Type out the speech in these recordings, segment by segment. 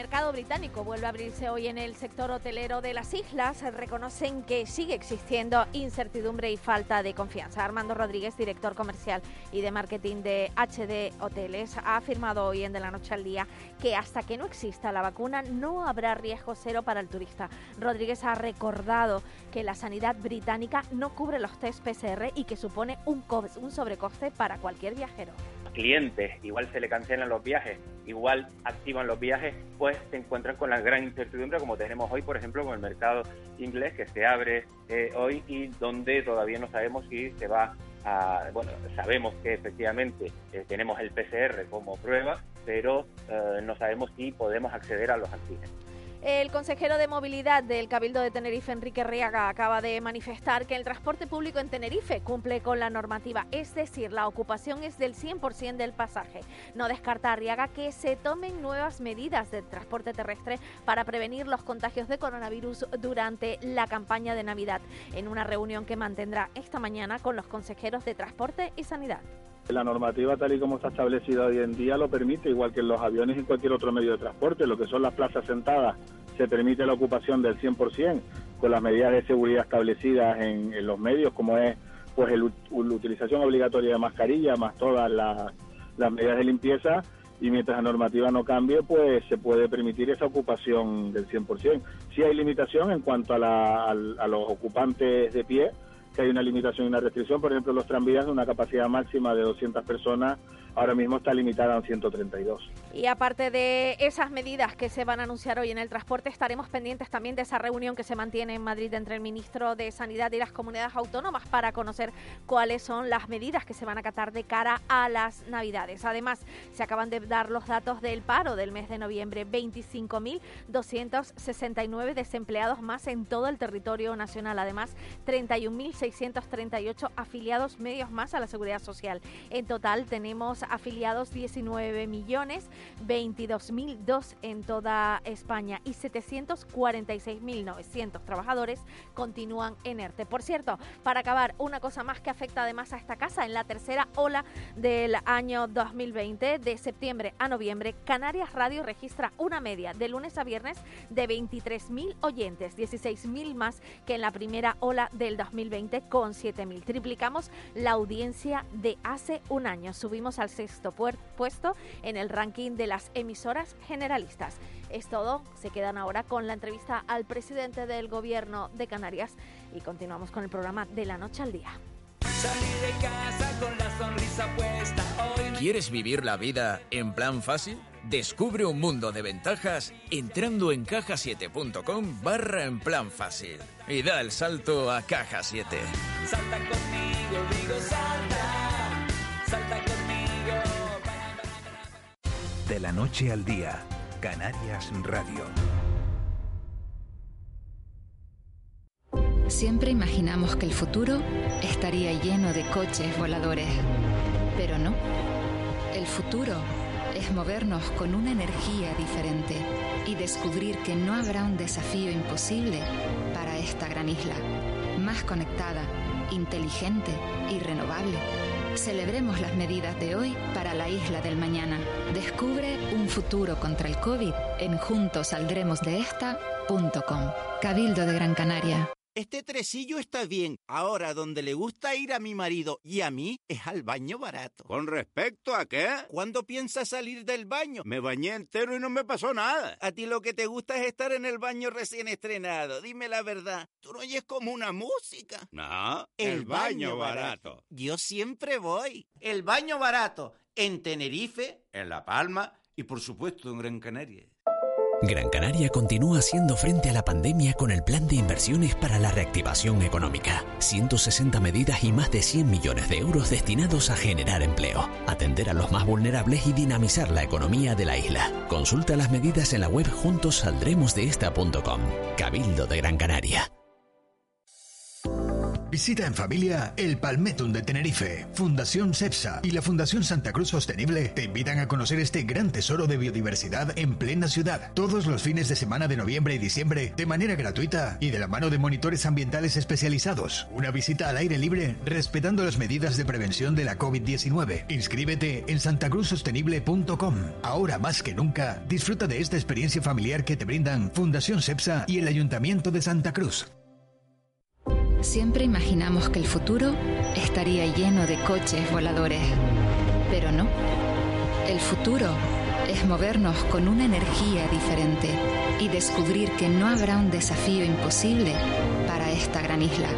El, mer- el mercado británico vuelve a abrirse hoy en el sector hotelero de las islas. Reconocen que sigue existiendo incertidumbre y falta de confianza. Armando Rodríguez, director comercial y de marketing de HD Hoteles, ha afirmado hoy en De la Noche al Día que hasta que no exista la vacuna no habrá riesgo cero para el turista. Rodríguez ha recordado que la sanidad británica no cubre los test PCR y que supone un sobrecoste para cualquier viajero. Clientes, igual se le cancelan los viajes, igual activan los viajes, pues se encuentran con la gran incertidumbre como tenemos hoy, por ejemplo, con el mercado inglés que se abre eh, hoy y donde todavía no sabemos si se va a, bueno, sabemos que efectivamente eh, tenemos el PCR como prueba, pero eh, no sabemos si podemos acceder a los antígenos. El consejero de movilidad del Cabildo de Tenerife, Enrique Riaga, acaba de manifestar que el transporte público en Tenerife cumple con la normativa, es decir, la ocupación es del 100% del pasaje. No descarta Arriaga que se tomen nuevas medidas de transporte terrestre para prevenir los contagios de coronavirus durante la campaña de Navidad, en una reunión que mantendrá esta mañana con los consejeros de Transporte y Sanidad. La normativa tal y como está establecida hoy en día lo permite, igual que en los aviones y cualquier otro medio de transporte. Lo que son las plazas sentadas se permite la ocupación del 100% con las medidas de seguridad establecidas en, los medios, como es pues el, la utilización obligatoria de mascarilla, más todas las, las medidas de limpieza. Y mientras la normativa no cambie, pues se puede permitir esa ocupación del 100%. Sí hay limitación en cuanto a, la, a, a los ocupantes de pie, que hay una limitación y una restricción. Por ejemplo, los tranvías de una capacidad máxima de 200 personas ahora mismo está limitada a 132. Y aparte de esas medidas que se van a anunciar hoy en el transporte, estaremos pendientes también de esa reunión que se mantiene en Madrid entre el ministro de Sanidad y las comunidades autónomas para conocer cuáles son las medidas que se van a acatar de cara a las Navidades. Además, se acaban de dar los datos del paro del mes de noviembre, 25.269 desempleados más en todo el territorio nacional. Además, 31.638 afiliados medios más a la seguridad social. En total tenemos afiliados 19 millones, 22.002 en toda España y 746.900 trabajadores continúan en ERTE. Por cierto, para acabar, una cosa más que afecta además a esta casa, en la tercera ola del año 2020, de septiembre a noviembre, Canarias Radio registra una media de lunes a viernes de 23.000 oyentes, 16.000 más que en la primera ola del 2020 con 7.000. Triplicamos la audiencia de hace un año. Subimos al sexto puer- puesto en el ranking de las emisoras generalistas. Es todo, se quedan ahora con la entrevista al presidente del gobierno de Canarias y continuamos con el programa de la noche al día. ¿Quieres vivir la vida en plan fácil? Descubre un mundo de ventajas entrando en cajasiete.com barra en plan fácil y da el salto a Caja 7. Salta conmigo, digo salta, salta conmigo. De la noche al día, Canarias Radio. Siempre imaginamos que el futuro estaría lleno de coches voladores, pero no. El futuro es movernos con una energía diferente y descubrir que no habrá un desafío imposible para esta gran isla, más conectada, inteligente y renovable. Celebremos las medidas de hoy para la isla del mañana. Descubre un futuro contra el COVID en juntosaldremosdeesta.com. Cabildo de Gran Canaria. Este tresillo está bien. Ahora, donde le gusta ir a mi marido y a mí es al baño barato. ¿Con respecto a qué? ¿Cuándo piensas salir del baño? Me bañé entero y no me pasó nada. A ti lo que te gusta es estar en el baño recién estrenado. Dime la verdad. ¿Tú no oyes como una música? No, el, baño, barato. Yo siempre voy. El baño barato. En Tenerife, en La Palma y por supuesto en Gran Canaria. Gran Canaria continúa haciendo frente a la pandemia con el plan de inversiones para la reactivación económica. 160 medidas y más de 100 millones de euros destinados a generar empleo, atender a los más vulnerables y dinamizar la economía de la isla. Consulta las medidas en la web juntosaldremosdeesta.com. Cabildo de Gran Canaria. Visita en familia el Palmetum de Tenerife, Fundación CEPSA y la Fundación Santa Cruz Sostenible te invitan a conocer este gran tesoro de biodiversidad en plena ciudad, todos los fines de semana de noviembre y diciembre, de manera gratuita y de la mano de monitores ambientales especializados. Una visita al aire libre, respetando las medidas de prevención de la COVID-19. Inscríbete en santacruzsostenible.com. Ahora más que nunca, disfruta de esta experiencia familiar que te brindan Fundación CEPSA y el Ayuntamiento de Santa Cruz. Siempre imaginamos que el futuro estaría lleno de coches voladores, pero no. El futuro es movernos con una energía diferente y descubrir que no habrá un desafío imposible para esta gran isla,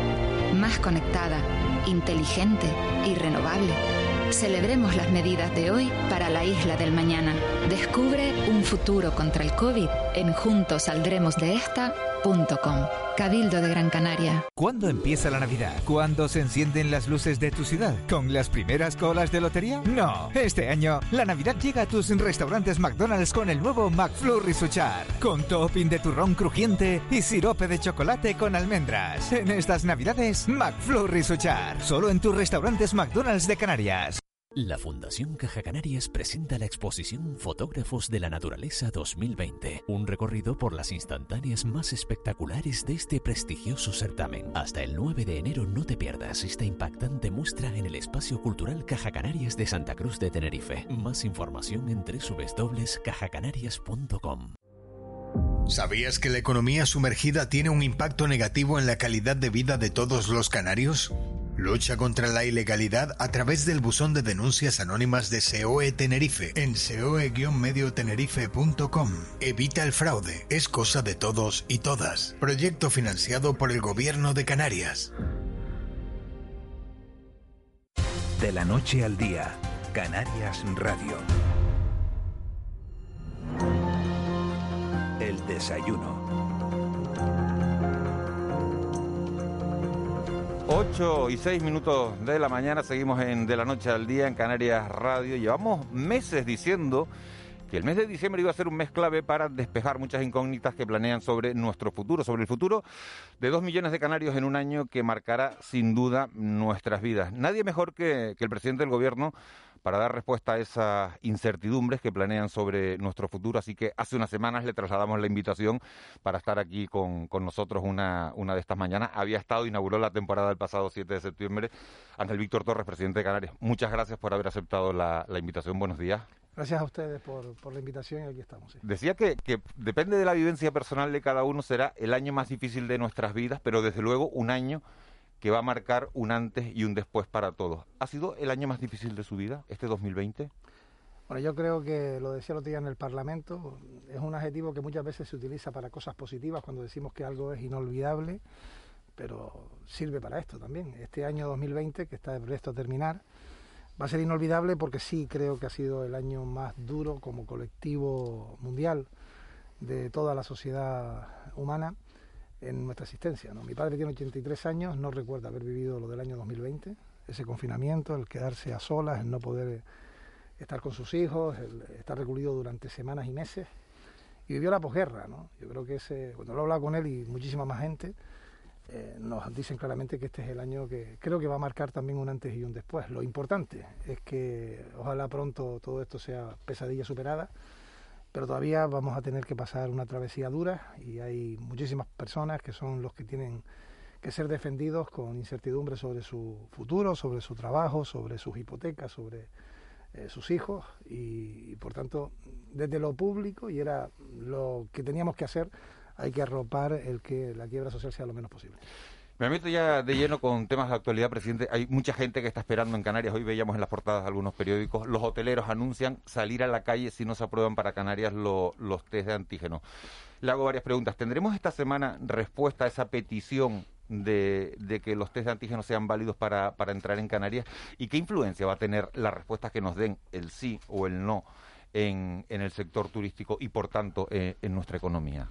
más conectada, inteligente y renovable. Celebremos las medidas de hoy para la isla del mañana. Descubre un futuro contra el COVID en juntosaldremosdeesta.com. Cabildo de Gran Canaria. ¿Cuándo empieza la Navidad? ¿Cuándo se encienden las luces de tu ciudad? ¿Con las primeras colas de lotería? No. Este año, la Navidad llega a tus restaurantes McDonald's con el nuevo McFlurry Suchar. Con topping de turrón crujiente y sirope de chocolate con almendras. En estas Navidades, McFlurry Suchar. Solo en tus restaurantes McDonald's de Canarias. La Fundación Caja Canarias presenta la exposición Fotógrafos de la Naturaleza 2020, un recorrido por las instantáneas más espectaculares de este prestigioso certamen. Hasta el 9 de enero no te pierdas esta impactante muestra en el Espacio Cultural Caja Canarias de Santa Cruz de Tenerife. Más información en www.cajacanarias.com. ¿Sabías que la economía sumergida tiene un impacto negativo en la calidad de vida de todos los canarios? Lucha contra la ilegalidad a través del buzón de denuncias anónimas de SEOE Tenerife en seoe-mediotenerife.com. Evita el fraude, es cosa de todos y todas. Proyecto financiado por el Gobierno de Canarias. De la noche al día, Canarias Radio. El desayuno. 8 y 6 minutos de la mañana, seguimos en De la Noche al Día en Canarias Radio. Llevamos meses diciendo que el mes de diciembre iba a ser un mes clave para despejar muchas incógnitas que planean sobre nuestro futuro, sobre el futuro de dos millones de canarios en un año que marcará sin duda nuestras vidas. Nadie mejor que, que el presidente del gobierno para dar respuesta a esas incertidumbres que planean sobre nuestro futuro. Así que hace unas semanas le trasladamos la invitación para estar aquí con, con nosotros una, una de estas mañanas. Había estado, inauguró la temporada del pasado 7 de septiembre. Ángel Víctor Torres, presidente de Canarias. Muchas gracias por haber aceptado la, la invitación. Buenos días. Gracias a ustedes por, por la invitación y aquí estamos. sí. Decía que, que depende de la vivencia personal de cada uno, será el año más difícil de nuestras vidas, pero desde luego un año que va a marcar un antes y un después para todos. ¿Ha sido el año más difícil de su vida, este 2020? Bueno, yo creo que lo decía el otro día en el Parlamento, es un adjetivo que muchas veces se utiliza para cosas positivas cuando decimos que algo es inolvidable, pero sirve para esto también. Este año 2020, que está previsto a terminar, va a ser inolvidable porque sí creo que ha sido el año más duro como colectivo mundial de toda la sociedad humana en nuestra existencia. ¿no? Mi padre tiene 83 años, no recuerda haber vivido lo del año 2020, ese confinamiento, el quedarse a solas, el no poder estar con sus hijos, el estar recluido durante semanas y meses. Y vivió la posguerra, ¿no? Yo creo que ese, cuando lo he hablado con él y muchísima más gente, eh, nos dicen claramente que este es el año que creo que va a marcar también un antes y un después. Lo importante es que ojalá pronto todo esto sea pesadilla superada, pero todavía vamos a tener que pasar una travesía dura y hay muchísimas personas que son los que tienen que ser defendidos con incertidumbre sobre su futuro, sobre su trabajo, sobre sus hipotecas, sobre eh, sus hijos y, y, por tanto desde lo público y era lo que teníamos que hacer hay que arropar el que la quiebra social sea lo menos posible. Me meto ya de lleno con temas de actualidad, presidente. Hay mucha gente que está esperando en Canarias. Hoy veíamos en las portadas de algunos periódicos. Los hoteleros anuncian salir a la calle si no se aprueban para Canarias lo, los test de antígeno. Le hago varias preguntas. ¿Tendremos esta semana respuesta a esa petición de, de, que los test de antígenos sean válidos para, entrar en Canarias? ¿Y qué influencia va a tener la respuesta que nos den el sí o el no en, en el sector turístico y, por tanto, eh, en nuestra economía?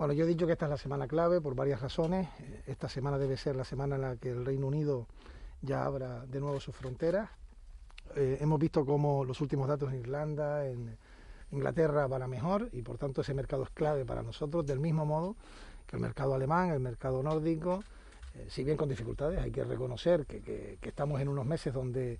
Bueno, yo he dicho que esta es la semana clave por varias razones. Esta semana debe ser la semana en la que el Reino Unido ya abra de nuevo sus fronteras. Eh, hemos visto cómo los últimos datos en Irlanda, en Inglaterra van a mejor y por tanto ese mercado es clave para nosotros, del mismo modo que el mercado alemán, el mercado nórdico, eh, si bien con dificultades, hay que reconocer que, estamos en unos meses donde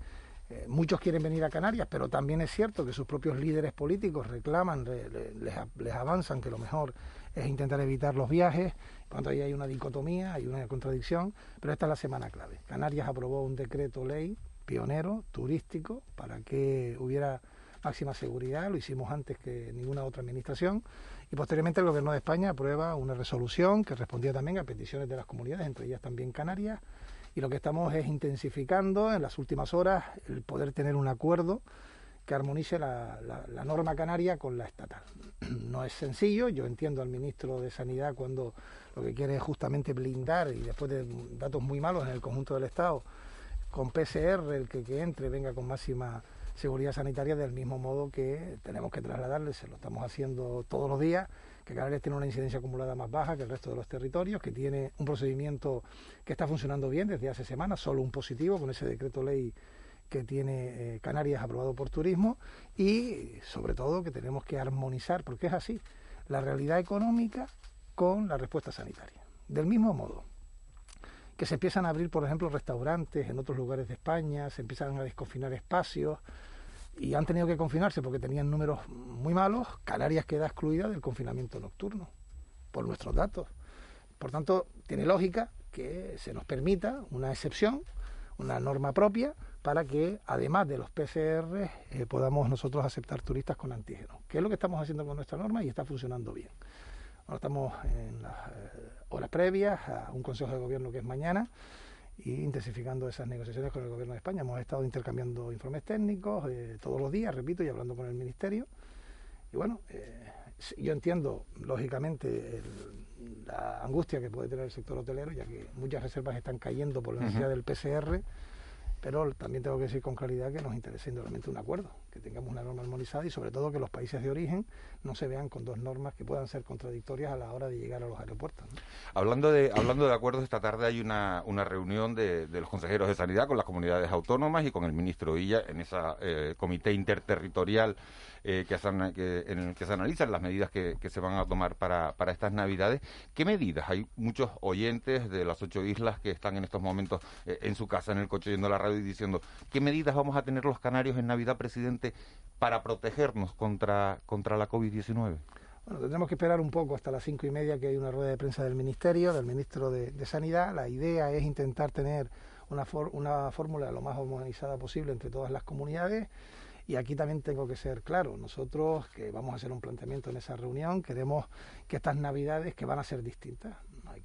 eh, muchos quieren venir a Canarias, pero también es cierto que sus propios líderes políticos reclaman, le, le, les, les, avanzan que lo mejor es intentar evitar los viajes. Cuando ahí hay una dicotomía, hay una contradicción, pero esta es la semana clave. Canarias aprobó un decreto ley pionero, turístico, para que hubiera máxima seguridad, lo hicimos antes que ninguna otra administración, y posteriormente el Gobierno de España aprueba una resolución que respondía también a peticiones de las comunidades, entre ellas también Canarias, y lo que estamos es intensificando en las últimas horas el poder tener un acuerdo que armonice la, norma canaria con la estatal. No es sencillo, yo entiendo al ministro de Sanidad cuando lo que quiere es justamente blindar y después de datos muy malos en el conjunto del Estado, con PCR el que, que entre venga con máxima seguridad sanitaria del mismo modo que tenemos que trasladarle, se lo estamos haciendo todos los días, que Canarias tiene una incidencia acumulada más baja que el resto de los territorios, que tiene un procedimiento que está funcionando bien desde hace semanas, solo un positivo con ese decreto ley que tiene eh, Canarias aprobado por turismo y sobre todo que tenemos que armonizar, porque es así, la realidad económica con la respuesta sanitaria. Del mismo modo que se empiezan a abrir, por ejemplo, restaurantes en otros lugares de España, se empiezan a desconfinar espacios y han tenido que confinarse porque tenían números muy malos, Canarias queda excluida del confinamiento nocturno, por nuestros datos. Por tanto, tiene lógica que se nos permita una excepción, una norma propia, para que además de los PCR eh, podamos nosotros aceptar turistas con antígenos, que es lo que estamos haciendo con nuestra norma y está funcionando bien. Ahora estamos en las eh, horas previas a un Consejo de Gobierno que es mañana y intensificando esas negociaciones con el Gobierno de España. Hemos estado intercambiando informes técnicos eh, todos los días, repito, y hablando con el Ministerio. Y bueno, yo entiendo, lógicamente, el, la angustia que puede tener el sector hotelero, ya que muchas reservas están cayendo por la necesidad uh -huh. del PCR pero también tengo que decir con claridad que nos interesa indudablemente un acuerdo, que tengamos una norma armonizada y sobre todo que los países de origen no se vean con dos normas que puedan ser contradictorias a la hora de llegar a los aeropuertos. Hablando de hablando de acuerdos, esta tarde hay una, una reunión de, de, los consejeros de sanidad con las comunidades autónomas y con el ministro Villa en ese eh, comité interterritorial eh, que, se, que, en el que se analizan las medidas que, que se van a tomar para, para, estas Navidades. ¿Qué medidas? Hay muchos oyentes de las ocho islas que están en estos momentos eh, en su casa, en el coche, yendo a la radio y diciendo, ¿qué medidas vamos a tener los canarios en Navidad, presidente, para protegernos contra, contra la COVID-19? Bueno, tendremos que esperar un poco hasta las cinco y media que hay una rueda de prensa del Ministerio, del Ministro de, de Sanidad. La idea es intentar tener una, for, una fórmula lo más homogenizada posible entre todas las comunidades. Y aquí también tengo que ser claro, nosotros que vamos a hacer un planteamiento en esa reunión, queremos que estas navidades que van a ser distintas,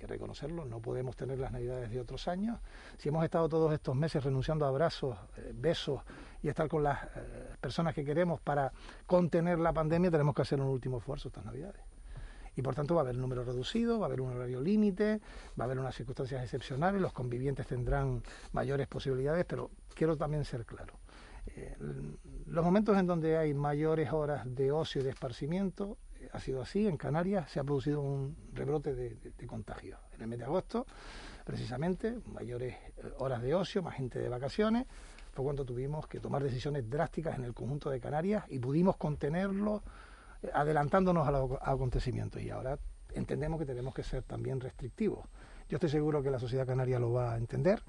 reconocerlo, no podemos tener las navidades de otros años. Si hemos estado todos estos meses renunciando a abrazos, eh, besos y estar con las eh, personas que queremos para contener la pandemia, tenemos que hacer un último esfuerzo estas navidades. Y por tanto va a haber un número reducido, va a haber un horario límite, va a haber unas circunstancias excepcionales, los convivientes tendrán mayores posibilidades, pero quiero también ser claro eh, los momentos en donde hay mayores horas de ocio y de esparcimiento, ha sido así. En Canarias se ha producido un rebrote de, de, de contagio. En el mes de agosto, precisamente, mayores eh, horas de ocio, más gente de vacaciones, fue cuando tuvimos que tomar decisiones drásticas en el conjunto de Canarias y pudimos contenerlo eh, adelantándonos a los acontecimientos. Y ahora entendemos que tenemos que ser también restrictivos. Yo estoy seguro que la sociedad canaria lo va a entender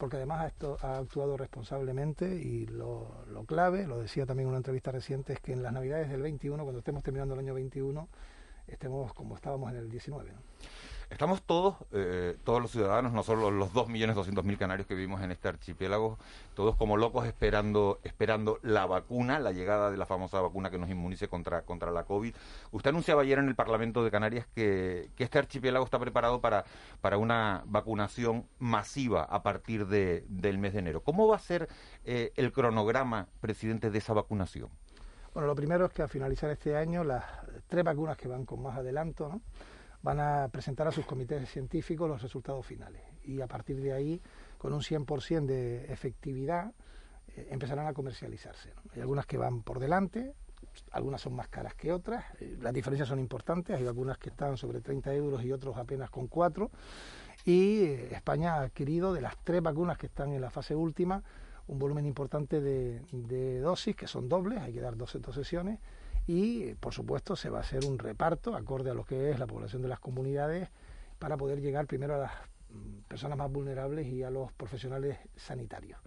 porque además esto, ha actuado responsablemente y lo, lo, clave, lo decía también en una entrevista reciente, es que en las navidades del 21, cuando estemos terminando el año 21, estemos como estábamos en el 19. ¿no? Estamos todos, eh, todos los ciudadanos, no solo los 2.200.000 canarios que vivimos en este archipiélago, todos como locos esperando esperando la vacuna, la llegada de la famosa vacuna que nos inmunice contra, contra la COVID. Usted anunciaba ayer en el Parlamento de Canarias que, este archipiélago está preparado para, para una vacunación masiva a partir de, del mes de enero. ¿Cómo va a ser eh, el cronograma, presidente, de esa vacunación? Bueno, lo primero es que al finalizar este año las tres vacunas que van con más adelanto, ¿no? Van a presentar a sus comités científicos los resultados finales y a partir de ahí, con un 100% de efectividad, eh, empezarán a comercializarse. Hay algunas que van por delante, algunas son más caras que otras, eh, las diferencias son importantes, hay algunas que están sobre 30 euros y otros apenas con 4. Y eh, España ha adquirido de las tres vacunas que están en la fase última un volumen importante de, de dosis, que son dobles, hay que dar dos, dos sesiones, y por supuesto se va a hacer un reparto acorde a lo que es la población de las comunidades para poder llegar primero a las mm, personas más vulnerables y a los profesionales sanitarios.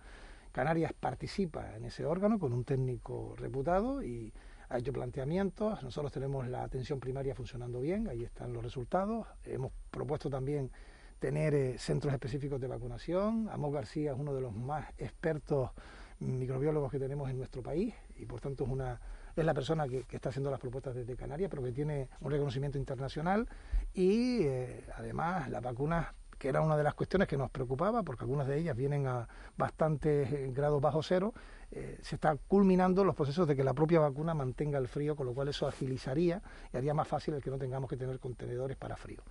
Canarias participa en ese órgano con un técnico reputado y ha hecho planteamientos. Nosotros tenemos la atención primaria funcionando bien, ahí están los resultados. Hemos propuesto también tener eh, centros específicos de vacunación. Amos García es uno de los más expertos microbiólogos que tenemos en nuestro país y por tanto es una es la persona que, está haciendo las propuestas desde Canarias, pero que tiene un reconocimiento internacional y eh, además las vacunas que era una de las cuestiones que nos preocupaba, porque algunas de ellas vienen a bastantes eh, grados bajo cero, eh, se está culminando los procesos de que la propia vacuna mantenga el frío, con lo cual eso agilizaría y haría más fácil el que no tengamos que tener contenedores para frío.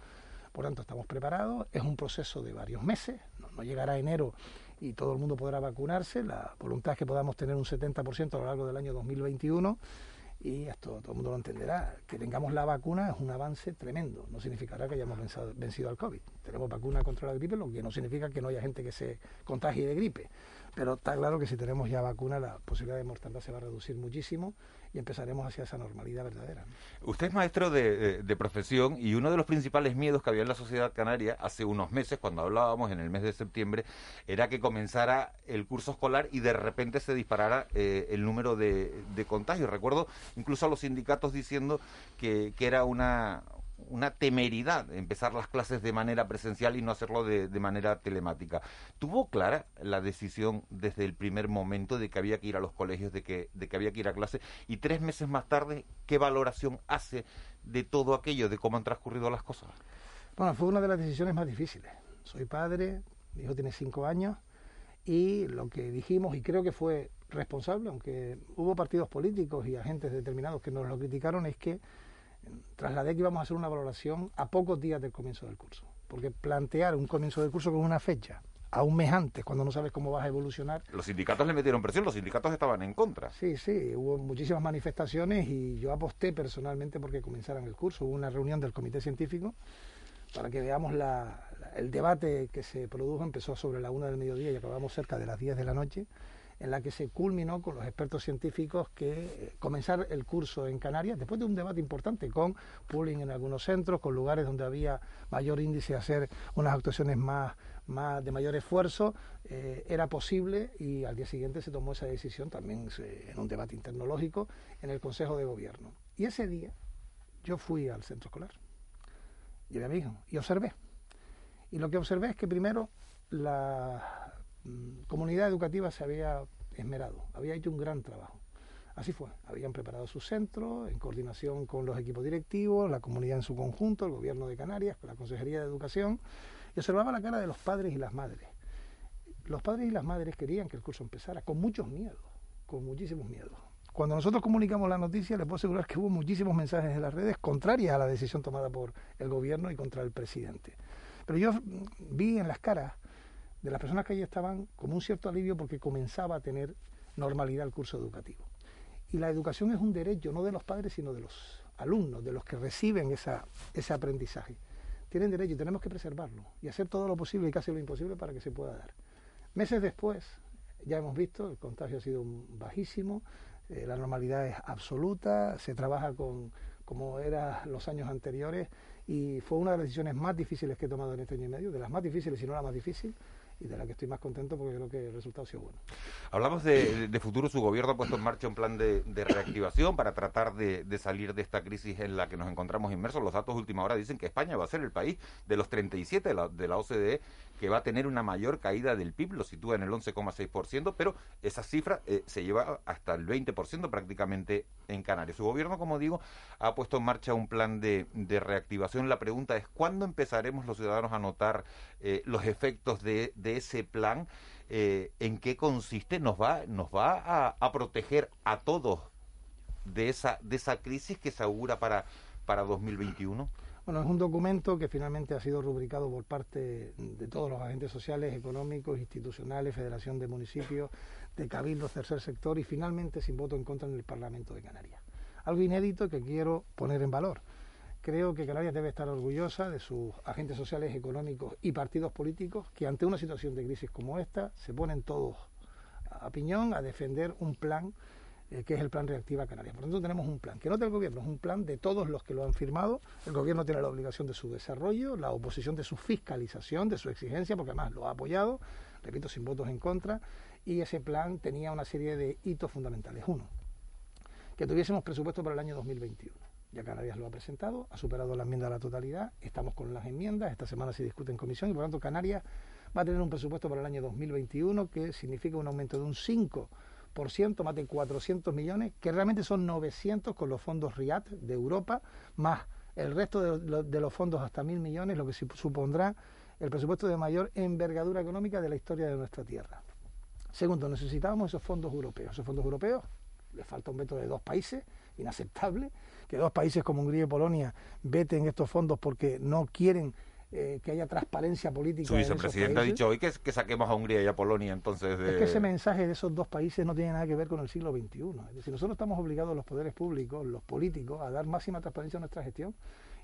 Por tanto, estamos preparados, es un proceso de varios meses, no, llegará enero y todo el mundo podrá vacunarse. La voluntad es que podamos tener un 70% a lo largo del año 2021 y esto todo el mundo lo entenderá. Que tengamos la vacuna es un avance tremendo. No significará que hayamos vencido, al COVID. Tenemos vacuna contra la gripe, lo que no significa que no haya gente que se contagie de gripe. Pero está claro que si tenemos ya vacuna, la posibilidad de mortalidad se va a reducir muchísimo y empezaremos hacia esa normalidad verdadera. Usted es maestro de, profesión y uno de los principales miedos que había en la sociedad canaria hace unos meses, cuando hablábamos en el mes de septiembre, era que comenzara el curso escolar y de repente se disparara eh, el número de, contagios. Recuerdo incluso a los sindicatos diciendo que, que era una, una temeridad empezar las clases de manera presencial y no hacerlo de, manera telemática. ¿Tuvo clara la decisión desde el primer momento de que había que ir a los colegios, de que, de que había que ir a clase? Y tres meses más tarde, ¿qué valoración hace de todo aquello, de cómo han transcurrido las cosas? Bueno, fue una de las decisiones más difíciles. Soy padre, mi hijo tiene cinco años, y lo que dijimos, y creo que fue responsable, aunque hubo partidos políticos y agentes determinados que nos lo criticaron, es que trasladé que íbamos a hacer una valoración a pocos días del comienzo del curso. Porque plantear un comienzo del curso con una fecha a un mes antes, cuando no sabes cómo vas a evolucionar. Los sindicatos le metieron presión, los sindicatos estaban en contra. Sí, sí, hubo muchísimas manifestaciones y yo aposté personalmente porque comenzaran el curso. Hubo una reunión del comité científico para que veamos la, el debate que se produjo. Empezó sobre la una del mediodía y acabamos cerca de las 10 de la noche en la que se culminó con los expertos científicos que eh, comenzar el curso en Canarias, después de un debate importante con pooling en algunos centros, con lugares donde había mayor índice de hacer unas actuaciones más, más de mayor esfuerzo, eh, era posible y al día siguiente se tomó esa decisión también en un debate internológico en el Consejo de Gobierno. Y ese día yo fui al centro escolar, llevé a mi hijo y observé. Y lo que observé es que primero la comunidad educativa se había esmerado, había hecho un gran trabajo. Así fue, habían preparado su centro en coordinación con los equipos directivos, la comunidad en su conjunto, el gobierno de Canarias, la Consejería de Educación, y observaba la cara de los padres y las madres. Los padres y las madres querían que el curso empezara con muchos miedos, con muchísimos miedos. Cuando nosotros comunicamos la noticia, les puedo asegurar que hubo muchísimos mensajes en las redes contrarias a la decisión tomada por el gobierno y contra el presidente. Pero yo vi en las caras de las personas que allí estaban como un cierto alivio porque comenzaba a tener normalidad el curso educativo. Y la educación es un derecho no de los padres, sino de los alumnos, de los que reciben esa, ese aprendizaje. Tienen derecho y tenemos que preservarlo y hacer todo lo posible y casi lo imposible para que se pueda dar. Meses después, ya hemos visto, el contagio ha sido bajísimo, eh, la normalidad es absoluta, se trabaja con como era los años anteriores y fue una de las decisiones más difíciles que he tomado en este año y medio, de las más difíciles, si no la más difícil, y de la que estoy más contento porque creo que el resultado ha sido bueno. Hablamos de, futuro, su gobierno ha puesto en marcha un plan de, reactivación para tratar de, salir de esta crisis en la que nos encontramos inmersos. Los datos de última hora dicen que España va a ser el país de los 37 de la, de la OCDE que va a tener una mayor caída del PIB, lo sitúa en el 11,6%, pero esa cifra eh, se lleva hasta el 20% prácticamente en Canarias. Su gobierno, como digo, ha puesto en marcha un plan de, reactivación. La pregunta es, ¿cuándo empezaremos los ciudadanos a notar eh, los efectos de, ese plan? Eh, ¿En qué consiste? ¿Nos va, nos va a, proteger a todos de esa, de esa crisis que se augura para, para 2021? Bueno, es un documento que finalmente ha sido rubricado por parte de todos los agentes sociales, económicos, institucionales, Federación de Municipios, de Cabildos, Tercer Sector y finalmente sin voto en contra en el Parlamento de Canarias. algo inédito que quiero poner en valor. Creo que Canarias debe estar orgullosa de sus agentes sociales, económicos y partidos políticos que ante una situación de crisis como esta se ponen todos a piñón a defender un plan eh, que es el plan Reactiva Canarias. Por lo tanto, tenemos un plan, que no del gobierno, es un plan de todos los que lo han firmado. El gobierno tiene la obligación de su desarrollo, la oposición de su fiscalización, de su exigencia, porque además lo ha apoyado, repito, sin votos en contra, y ese plan tenía una serie de hitos fundamentales. Uno, que tuviésemos presupuesto para el año 2021. Ya Canarias lo ha presentado, ha superado la enmienda a la totalidad, estamos con las enmiendas, esta semana se discute en comisión y por lo tanto Canarias va a tener un presupuesto para el año 2021 que significa un aumento de un 5%, más de 400 millones, que realmente son 900 con los fondos RIAT de Europa, más el resto de, de los fondos hasta mil millones, lo que supondrá el presupuesto de mayor envergadura económica de la historia de nuestra tierra. Segundo, necesitábamos esos fondos europeos. Esos fondos europeos, le falta un veto de dos países, inaceptable, que dos países como Hungría y Polonia veten estos fondos porque no quieren eh, que haya transparencia política. Su vicepresidente ha dicho hoy que, que, saquemos a Hungría y a Polonia, entonces. Es que ese mensaje de esos dos países no tiene nada que ver con el siglo XXI. Es decir, nosotros estamos obligados, los poderes públicos, los políticos, a dar máxima transparencia a nuestra gestión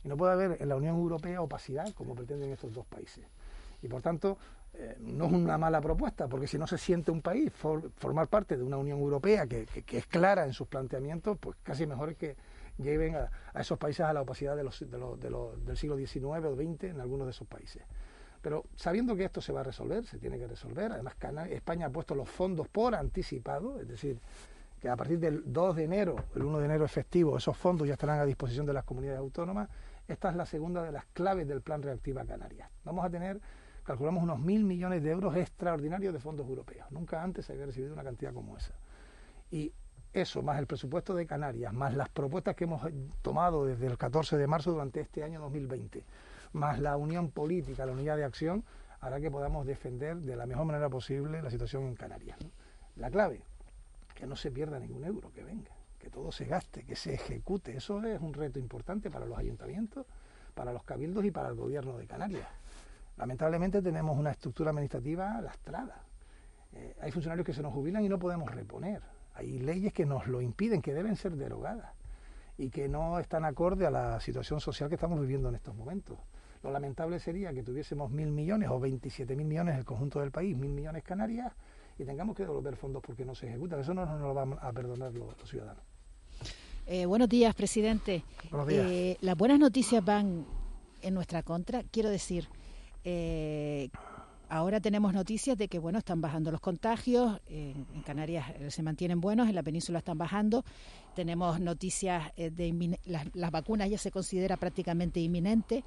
y no puede haber en la Unión Europea opacidad como pretenden estos dos países. Y por tanto, eh, no es una mala propuesta, porque si no se siente un país formar parte de una Unión Europea que, es clara en sus planteamientos, pues casi mejor es que lleven a, esos países a la opacidad del siglo XIX o XX en algunos de esos países. Pero sabiendo que esto se va a resolver, se tiene que resolver, además España ha puesto los fondos por anticipado, es decir, que a partir del 2 de enero, el 1 de enero efectivo, esos fondos ya estarán a disposición de las comunidades autónomas. Esta es la segunda de las claves del Plan Reactiva Canarias. Vamos a tener calculamos unos mil millones de euros extraordinarios de fondos europeos. Nunca antes se había recibido una cantidad como esa. Y eso, más el presupuesto de Canarias, más las propuestas que hemos tomado desde el 14 de marzo durante este año 2020, más la unión política, la unidad de acción, hará que podamos defender de la mejor manera posible la situación en Canarias. La clave, que no se pierda ningún euro que venga, que todo se gaste, que se ejecute. Eso es un reto importante para los ayuntamientos, para los cabildos y para el gobierno de Canarias. Lamentablemente tenemos una estructura administrativa lastrada. Eh, hay funcionarios que se nos jubilan y no podemos reponer. Hay leyes que nos lo impiden, que deben ser derogadas y que no están acorde a la situación social que estamos viviendo en estos momentos. Lo lamentable sería que tuviésemos mil millones o 27 mil millones en el conjunto del país, mil millones Canarias, y tengamos que devolver fondos porque no se ejecutan. Eso no nos lo van a perdonar los, ciudadanos. Eh, buenos días, presidente. Buenos días. Eh, las buenas noticias van en nuestra contra. Quiero decir, eh, ahora tenemos noticias de que bueno están bajando los contagios, en Canarias eh, se mantienen buenos, en la península están bajando. Tenemos noticias eh, de las, vacunas ya se considera prácticamente inminente.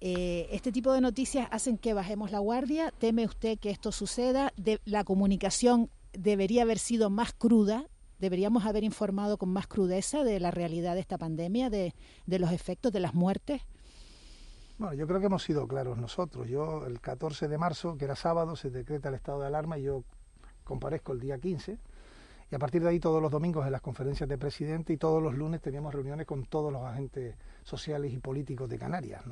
este tipo de noticias hacen que bajemos la guardia. ¿Teme usted que esto suceda? De, la comunicación debería haber sido más cruda. Deberíamos haber informado con más crudeza de la realidad de esta pandemia, de los efectos, de las muertes. Bueno, yo creo que hemos sido claros nosotros. Yo, el 14 de marzo, que era sábado, se decreta el estado de alarma y yo comparezco el día 15. Y a partir de ahí, todos los domingos en las conferencias de presidente y todos los lunes teníamos reuniones con todos los agentes sociales y políticos de Canarias.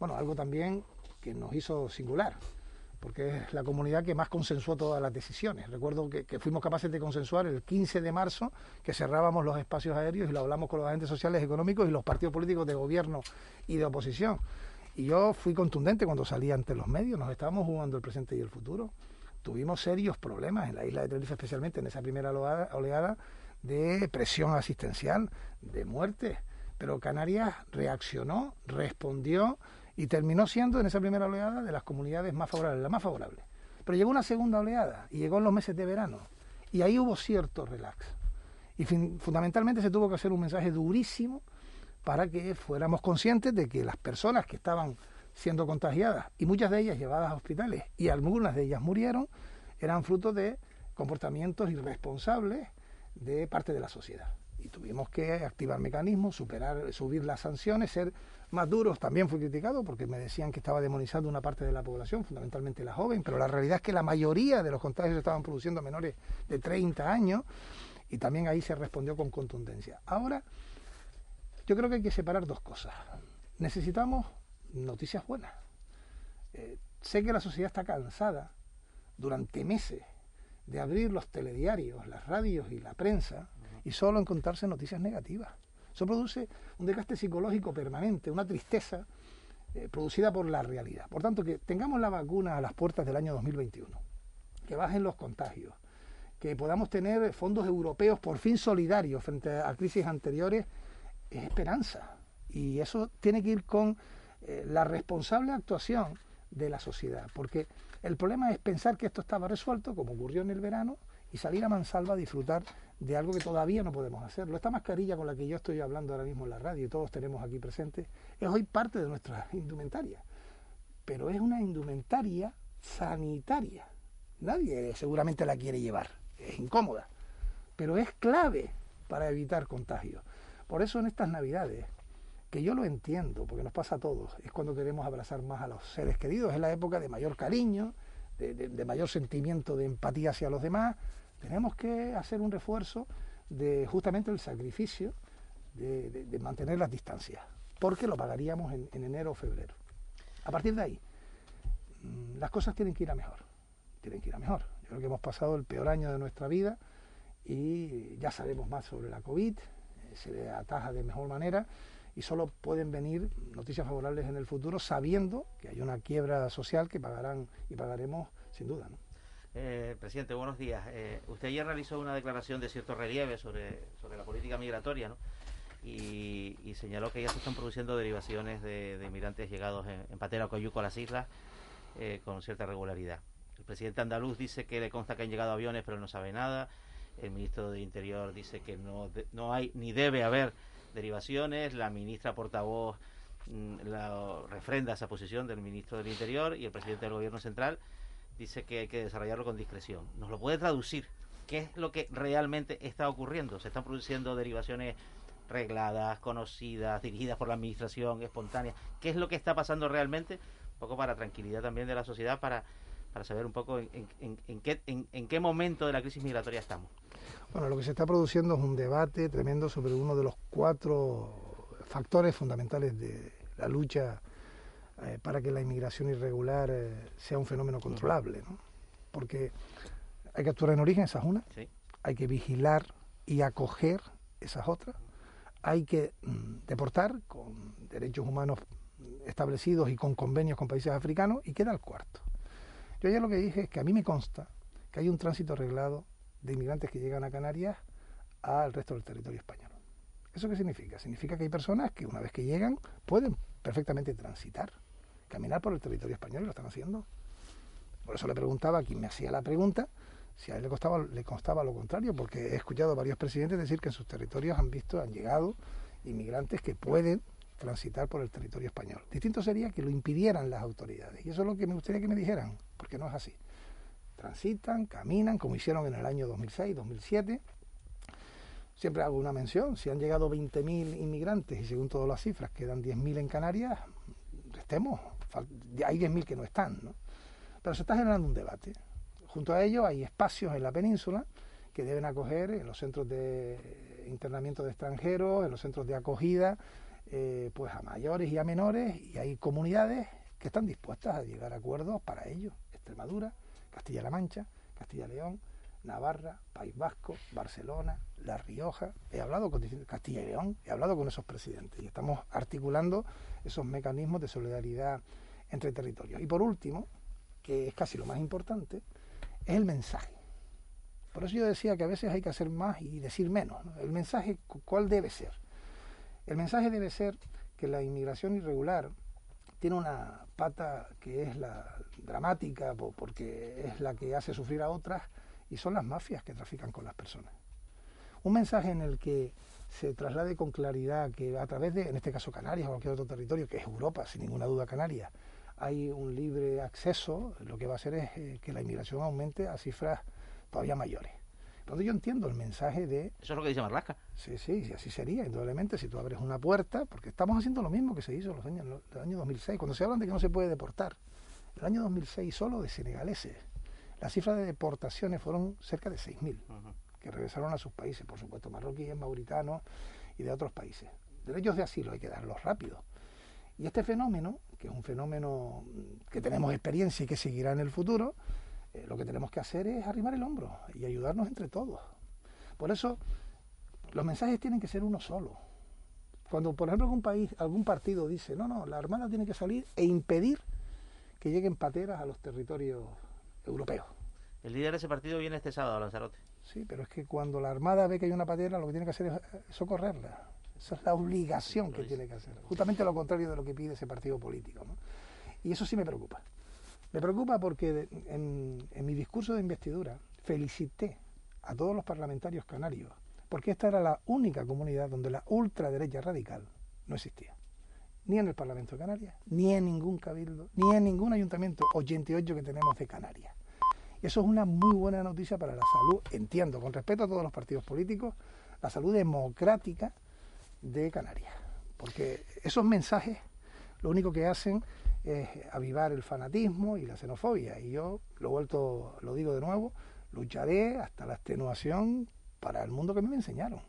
Bueno, algo también que nos hizo singular, porque es la comunidad que más consensuó todas las decisiones. Recuerdo que, que, fuimos capaces de consensuar el 15 de marzo que cerrábamos los espacios aéreos y lo hablamos con los agentes sociales, económicos y los partidos políticos de gobierno y de oposición. Y yo fui contundente cuando salí ante los medios, nos estábamos jugando el presente y el futuro. Tuvimos serios problemas en la isla de Tenerife, especialmente en esa primera oleada de presión asistencial, de muerte. Pero Canarias reaccionó, respondió y terminó siendo en esa primera oleada de las comunidades más favorables, la más favorable. Pero llegó una segunda oleada y llegó en los meses de verano. Y ahí hubo cierto relax. Y fundamentalmente se tuvo que hacer un mensaje durísimo para que fuéramos conscientes de que las personas que estaban siendo contagiadas y muchas de ellas llevadas a hospitales y algunas de ellas murieron, eran fruto de comportamientos irresponsables de parte de la sociedad. Y tuvimos que activar mecanismos, superar, subir las sanciones, ser más duros. También fui criticado porque me decían que estaba demonizando una parte de la población, fundamentalmente la joven, pero la realidad es que la mayoría de los contagios estaban produciendo menores de 30 años y también ahí se respondió con contundencia. Ahora yo creo que hay que separar dos cosas. Necesitamos noticias buenas. Eh, sé que la sociedad está cansada durante meses de abrir los telediarios, las radios y la prensa y solo encontrarse noticias negativas. Eso produce un desgaste psicológico permanente, una tristeza eh, producida por la realidad. Por tanto, que tengamos la vacuna a las puertas del año 2021, que bajen los contagios, que podamos tener fondos europeos por fin solidarios frente a crisis anteriores, es esperanza. Y eso tiene que ir con eh, la responsable actuación de la sociedad, porque el problema es pensar que esto estaba resuelto, como ocurrió en el verano, y salir a mansalva a disfrutar de algo que todavía no podemos hacerlo. Esta mascarilla con la que yo estoy hablando ahora mismo en la radio y todos tenemos aquí presentes, es hoy parte de nuestra indumentaria, pero es una indumentaria sanitaria. Nadie seguramente la quiere llevar, es incómoda, pero es clave para evitar contagios. Por eso en estas navidades, que yo lo entiendo, porque nos pasa a todos, es cuando queremos abrazar más a los seres queridos, es la época de mayor cariño, de, mayor sentimiento de empatía hacia los demás, tenemos que hacer un refuerzo de justamente el sacrificio de, mantener las distancias, porque lo pagaríamos en, enero o febrero. A partir de ahí, mm, las cosas tienen que ir a mejor, tienen que ir a mejor. Yo creo que hemos pasado el peor año de nuestra vida y ya sabemos más sobre la COVID, se ataja de mejor manera y solo pueden venir noticias favorables en el futuro sabiendo que hay una quiebra social que pagarán y pagaremos sin duda. Eh, presidente, buenos días. Eh, usted ayer realizó una declaración de cierto relieve sobre, sobre la política migratoria, ¿no? Y, señaló que ya se están produciendo derivaciones de, inmigrantes llegados en, Patera o Coyuco a las islas eh, con cierta regularidad. El presidente andaluz dice que le consta que han llegado aviones, pero no sabe nada. El ministro de Interior dice que no, no hay ni debe haber derivaciones. La ministra portavoz mm, la, refrenda esa posición del ministro del Interior y el presidente del Gobierno Central dice que hay que desarrollarlo con discreción. ¿Nos lo puede traducir? ¿Qué es lo que realmente está ocurriendo? ¿Se están produciendo derivaciones regladas, conocidas, dirigidas por la administración, espontáneas? ¿Qué es lo que está pasando realmente? Un poco para tranquilidad también de la sociedad, para, para saber un poco en, en, qué, en, qué momento de la crisis migratoria estamos. Bueno, lo que se está produciendo es un debate tremendo sobre uno de los cuatro factores fundamentales de la lucha eh, para que la inmigración irregular eh, sea un fenómeno controlable. ¿no? Porque hay que actuar en origen, esa es una. Hay que vigilar y acoger, esas otras. Hay que mm, deportar con derechos humanos establecidos y con convenios con países africanos. Y queda el cuarto. Yo ya lo que dije es que a mí me consta que hay un tránsito arreglado de inmigrantes que llegan a Canarias al resto del territorio español. ¿Eso qué significa? Significa que hay personas que una vez que llegan pueden perfectamente transitar caminar por el territorio español y lo están haciendo. Por eso le preguntaba a quien me hacía la pregunta si a él le, costaba, le constaba lo contrario, porque he escuchado a varios presidentes decir que en sus territorios han visto, han llegado inmigrantes que pueden transitar por el territorio español. Distinto sería que lo impidieran las autoridades. Y eso es lo que me gustaría que me dijeran, porque no es así. Transitan, caminan, como hicieron en el año 2006, 2007. Siempre hago una mención, si han llegado 20.000 inmigrantes y según todas las cifras quedan 10.000 en Canarias, estemos hay 10.000 que no están, ¿no? Pero se está generando un debate. Junto a ello hay espacios en la península que deben acoger en los centros de internamiento de extranjeros, en los centros de acogida, eh, pues a mayores y a menores, y hay comunidades que están dispuestas a llegar a acuerdos para ello. Extremadura, Castilla-La Mancha, Castilla-León, Navarra, País Vasco, Barcelona, La Rioja. He hablado con Castilla y León, he hablado con esos presidentes y estamos articulando esos mecanismos de solidaridad entre territorios. Y por último, que es casi lo más importante, es el mensaje. Por eso yo decía que a veces hay que hacer más y decir menos. El mensaje, ¿cuál debe ser? El mensaje debe ser que la inmigración irregular tiene una pata que es la dramática porque es la que hace sufrir a otras y son las mafias que trafican con las personas. Un mensaje en el que se traslade con claridad que a través de, en este caso Canarias o cualquier otro territorio, que es Europa, sin ninguna duda Canarias, hay un libre acceso, lo que va a hacer es eh, que la inmigración aumente a cifras todavía mayores. Entonces yo entiendo el mensaje de... Eso es lo que dice Marlaska. Sí, sí, así sería, indudablemente, si tú abres una puerta, porque estamos haciendo lo mismo que se hizo en los años, en el año 2006, cuando se hablan de que no se puede deportar. El año 2006 solo de senegaleses las cifras de deportaciones fueron cerca de 6.000 que regresaron a sus países, por supuesto, marroquíes, mauritanos y de otros países. Derechos de asilo hay que darlos rápido. Y este fenómeno, que es un fenómeno que tenemos experiencia y que seguirá en el futuro, eh, lo que tenemos que hacer es arrimar el hombro y ayudarnos entre todos. Por eso, Los mensajes tienen que ser uno solo. Cuando, por ejemplo, algún país, algún partido dice, no, no, la Armada tiene que salir e impedir que lleguen pateras a los territorios europeos. El líder de ese partido viene este sábado, Lanzarote. Sí, pero es que cuando la Armada ve que hay una patera, lo que tiene que hacer es socorrerla. Esa es la obligación que tiene que hacer. Justamente lo contrario de lo que pide ese partido político. ¿no? Y eso sí me preocupa. Me preocupa porque en, mi discurso de investidura felicité a todos los parlamentarios canarios, porque esta era la única comunidad donde la ultraderecha radical no existía. Ni en el Parlamento de Canarias, ni en ningún cabildo, ni en ningún ayuntamiento 88 que tenemos de Canarias. Eso es una muy buena noticia para la salud, entiendo, con respeto a todos los partidos políticos, la salud democrática de Canarias. Porque esos mensajes lo único que hacen es avivar el fanatismo y la xenofobia. Y yo, lo vuelto, lo digo de nuevo, lucharé hasta la extenuación para el mundo que me enseñaron.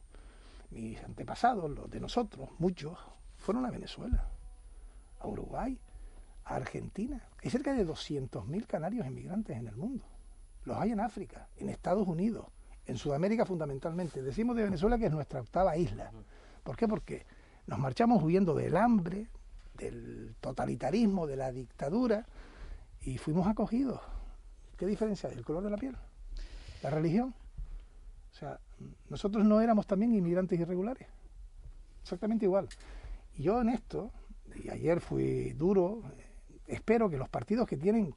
Mis antepasados, los de nosotros, muchos, fueron a Venezuela, a Uruguay, a Argentina. Hay cerca de 200.000 canarios inmigrantes en el mundo. Los hay en África, en Estados Unidos, en Sudamérica fundamentalmente. Decimos de Venezuela que es nuestra octava isla. ¿Por qué? Porque nos marchamos huyendo del hambre, del totalitarismo, de la dictadura y fuimos acogidos. ¿Qué diferencia hay? ¿El color de la piel? ¿La religión? O sea, nosotros no éramos también inmigrantes irregulares. Exactamente igual. Y yo en esto, y ayer fui duro, espero que los partidos que tienen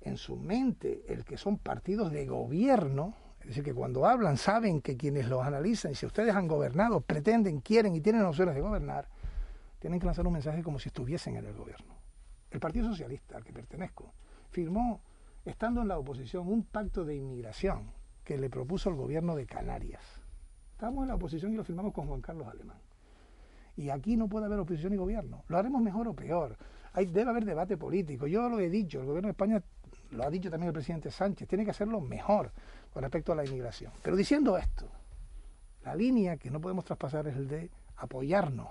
en su mente el que son partidos de gobierno, es decir, que cuando hablan saben que quienes los analizan, si ustedes han gobernado, pretenden, quieren y tienen opciones de gobernar, tienen que lanzar un mensaje como si estuviesen en el gobierno. El Partido Socialista, al que pertenezco, firmó, estando en la oposición, un pacto de inmigración que le propuso el gobierno de Canarias. Estábamos en la oposición y lo firmamos con Juan Carlos Alemán. Y aquí no puede haber oposición y gobierno. Lo haremos mejor o peor. Hay, debe haber debate político. Yo lo he dicho, el gobierno de España lo ha dicho también el presidente Sánchez, tiene que hacerlo mejor con respecto a la inmigración. Pero diciendo esto, la línea que no podemos traspasar es el de apoyarnos,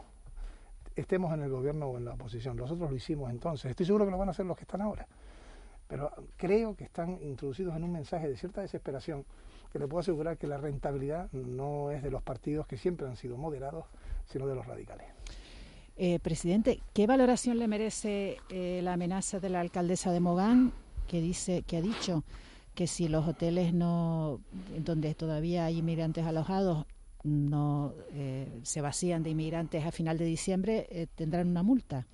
estemos en el gobierno o en la oposición. Nosotros lo hicimos entonces, estoy seguro que lo van a hacer los que están ahora. Pero creo que están introducidos en un mensaje de cierta desesperación que le puedo asegurar que la rentabilidad no es de los partidos que siempre han sido moderados, sino de los radicales. Eh, presidente, ¿qué valoración le merece eh, la amenaza de la alcaldesa de Mogán que dice que ha dicho que si los hoteles no donde todavía hay inmigrantes alojados no eh, se vacían de inmigrantes a final de diciembre eh, tendrán una multa.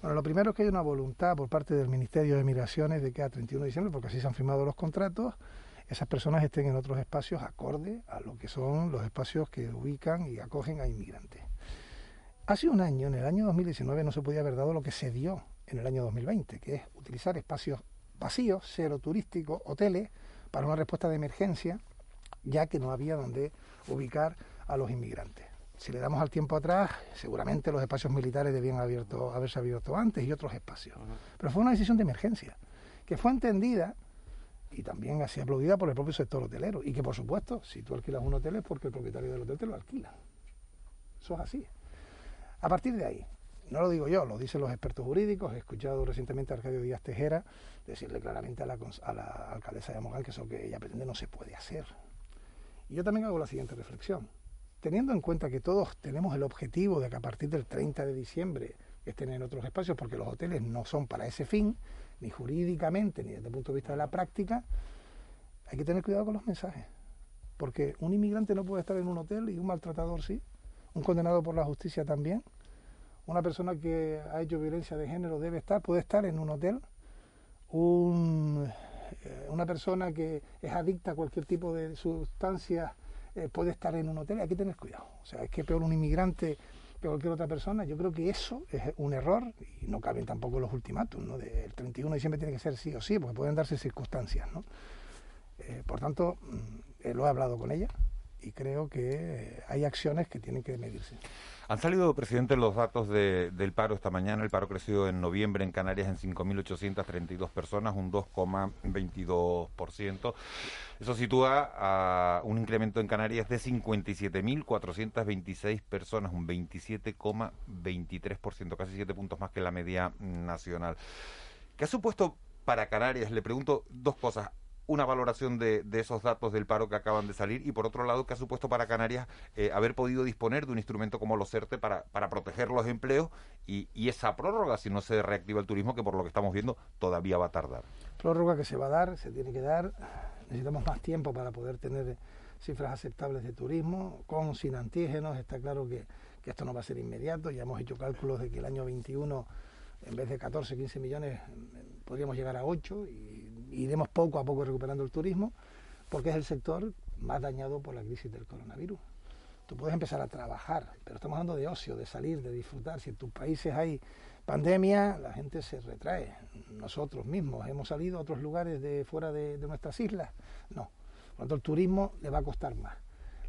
Bueno, lo primero es que hay una voluntad por parte del Ministerio de Migraciones de que a 31 de diciembre, porque así se han firmado los contratos, esas personas estén en otros espacios acorde a lo que son los espacios que ubican y acogen a inmigrantes. Hace un año, en el año 2019, no se podía haber dado lo que se dio en el año 2020, que es utilizar espacios vacíos, cero turísticos, hoteles, para una respuesta de emergencia, ya que no había donde ubicar a los inmigrantes. Si le damos al tiempo atrás, seguramente los espacios militares debían abierto, haberse abierto antes y otros espacios. Pero fue una decisión de emergencia, que fue entendida y también así aplaudida por el propio sector hotelero. Y que, por supuesto, si tú alquilas un hotel es porque el propietario del hotel te lo alquila. Eso es así. A partir de ahí, no lo digo yo, lo dicen los expertos jurídicos. He escuchado recientemente a Arcadio Díaz Tejera decirle claramente a la, a la alcaldesa de Mogán que eso que ella pretende no se puede hacer. Y yo también hago la siguiente reflexión. Teniendo en cuenta que todos tenemos el objetivo de que a partir del 30 de diciembre estén en otros espacios, porque los hoteles no son para ese fin, ni jurídicamente, ni desde el punto de vista de la práctica, hay que tener cuidado con los mensajes. Porque un inmigrante no puede estar en un hotel y un maltratador sí, un condenado por la justicia también, una persona que ha hecho violencia de género debe estar, puede estar en un hotel, un, una persona que es adicta a cualquier tipo de sustancia eh, puede estar en un hotel, hay que tener cuidado. O sea, es que peor un inmigrante que cualquier otra persona, yo creo que eso es un error y no caben tampoco los ultimátum, ¿no? el 31 de diciembre tiene que ser sí o sí, porque pueden darse circunstancias, ¿no? Eh, por tanto, mm, lo he hablado con ella y creo que hay acciones que tienen que medirse. Han salido, presidente, los datos de, del paro esta mañana. El paro creció en noviembre en Canarias en 5.832 personas, un 2,22%. Eso sitúa a un incremento en Canarias de 57.426 personas, un 27,23%, casi 7 puntos más que la media nacional. ¿Qué ha supuesto para Canarias? Le pregunto dos cosas una valoración de, de, esos datos del paro que acaban de salir y por otro lado, ¿qué ha supuesto para Canarias eh, haber podido disponer de un instrumento como los CERTE para, para proteger los empleos y, y, esa prórroga si no se reactiva el turismo que por lo que estamos viendo todavía va a tardar? Prórroga que se va a dar, se tiene que dar. Necesitamos más tiempo para poder tener cifras aceptables de turismo, con sin antígenos. Está claro que, que esto no va a ser inmediato. Ya hemos hecho cálculos de que el año 21 en vez de 14, 15 millones, podríamos llegar a 8 y iremos poco a poco recuperando el turismo, porque es el sector más dañado por la crisis del coronavirus. Tú puedes empezar a trabajar, pero estamos hablando de ocio, de salir, de disfrutar. Si en tus países hay pandemia, la gente se retrae. Nosotros mismos hemos salido a otros lugares de fuera de, de nuestras islas. No. Por lo tanto, el turismo le va a costar más.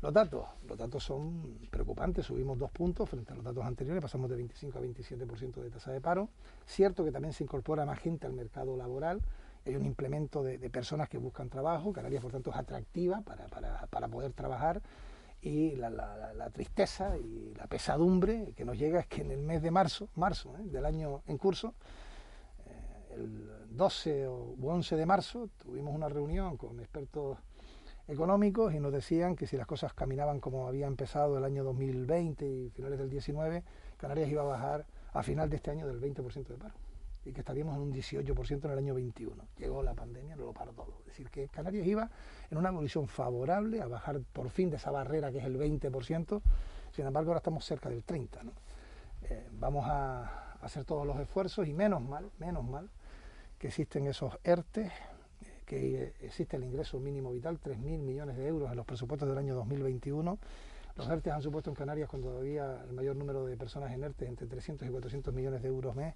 Los datos, los datos son preocupantes, subimos dos puntos frente a los datos anteriores, pasamos de 25 a 27% de tasa de paro. Cierto que también se incorpora más gente al mercado laboral, hay un implemento de, personas que buscan trabajo, Canarias por tanto es atractiva para, para, para poder trabajar y la, tristeza y la pesadumbre que nos llega es que en el mes de marzo, marzo ¿eh? del año en curso, eh, el 12 o 11 de marzo tuvimos una reunión con expertos económicos y nos decían que si las cosas caminaban como había empezado el año 2020 y finales del 19, Canarias iba a bajar a final de este año del 20% de paro y que estaríamos en un 18% en el año 21. Llegó la pandemia, lo paró todo. Es decir, que Canarias iba en una evolución favorable a bajar por fin de esa barrera que es el 20%, sin embargo ahora estamos cerca del 30%. ¿no? Eh, vamos a hacer todos los esfuerzos y menos mal, menos mal, que existen esos ERTE, que existe el ingreso mínimo vital, 3.000 millones de euros en los presupuestos del año 2021. Los ERTE han supuesto en Canarias cuando había el mayor número de personas en ERTE, entre 300 y 400 millones de euros mes.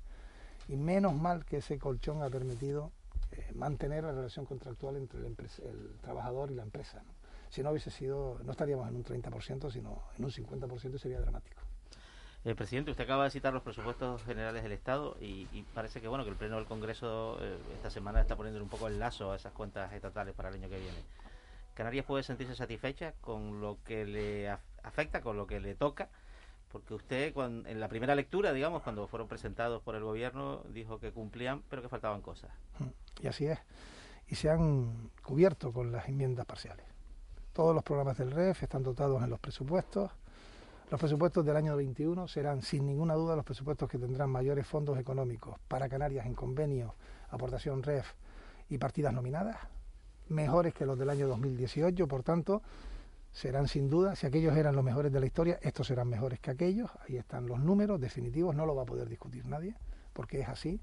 Y menos mal que ese colchón ha permitido eh, mantener la relación contractual entre el, el trabajador y la empresa. ¿no? Si no hubiese sido, no estaríamos en un 30%, sino en un 50% sería dramático. Eh, presidente, usted acaba de citar los presupuestos generales del Estado y, y, parece que bueno que el Pleno del Congreso eh, esta semana está poniendo un poco el lazo a esas cuentas estatales para el año que viene. ¿Canarias puede sentirse satisfecha con lo que le afecta, con lo que le toca? Porque usted cuando, en la primera lectura, digamos, cuando fueron presentados por el gobierno, dijo que cumplían, pero que faltaban cosas. Y así es. Y se han cubierto con las enmiendas parciales. Todos los programas del REF están dotados en los presupuestos los presupuestos del año 21 serán, sin ninguna duda, los presupuestos que tendrán mayores fondos económicos para Canarias en convenio, aportación REF y partidas nominadas, mejores que los del año 2018, por tanto, serán sin duda, si aquellos eran los mejores de la historia, estos serán mejores que aquellos, ahí están los números definitivos, no lo va a poder discutir nadie, porque es así.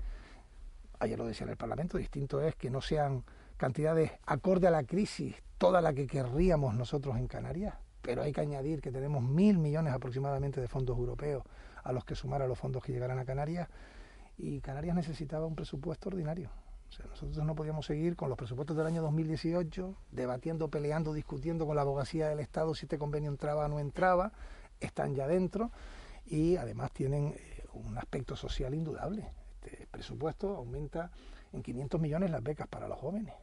Ayer lo decía en el Parlamento, distinto es que no sean cantidades acorde a la crisis, toda la que querríamos nosotros en Canarias, pero hay que añadir que tenemos mil millones aproximadamente de fondos europeos a los que sumar a los fondos que llegarán a Canarias y Canarias necesitaba un presupuesto ordinario. Nosotros no podíamos seguir con los presupuestos del año 2018 debatiendo, peleando, discutiendo con la abogacía del Estado si este convenio entraba o no entraba. Están ya dentro y además tienen eh, un aspecto social indudable. Este presupuesto aumenta en 500 millones las becas para los jóvenes.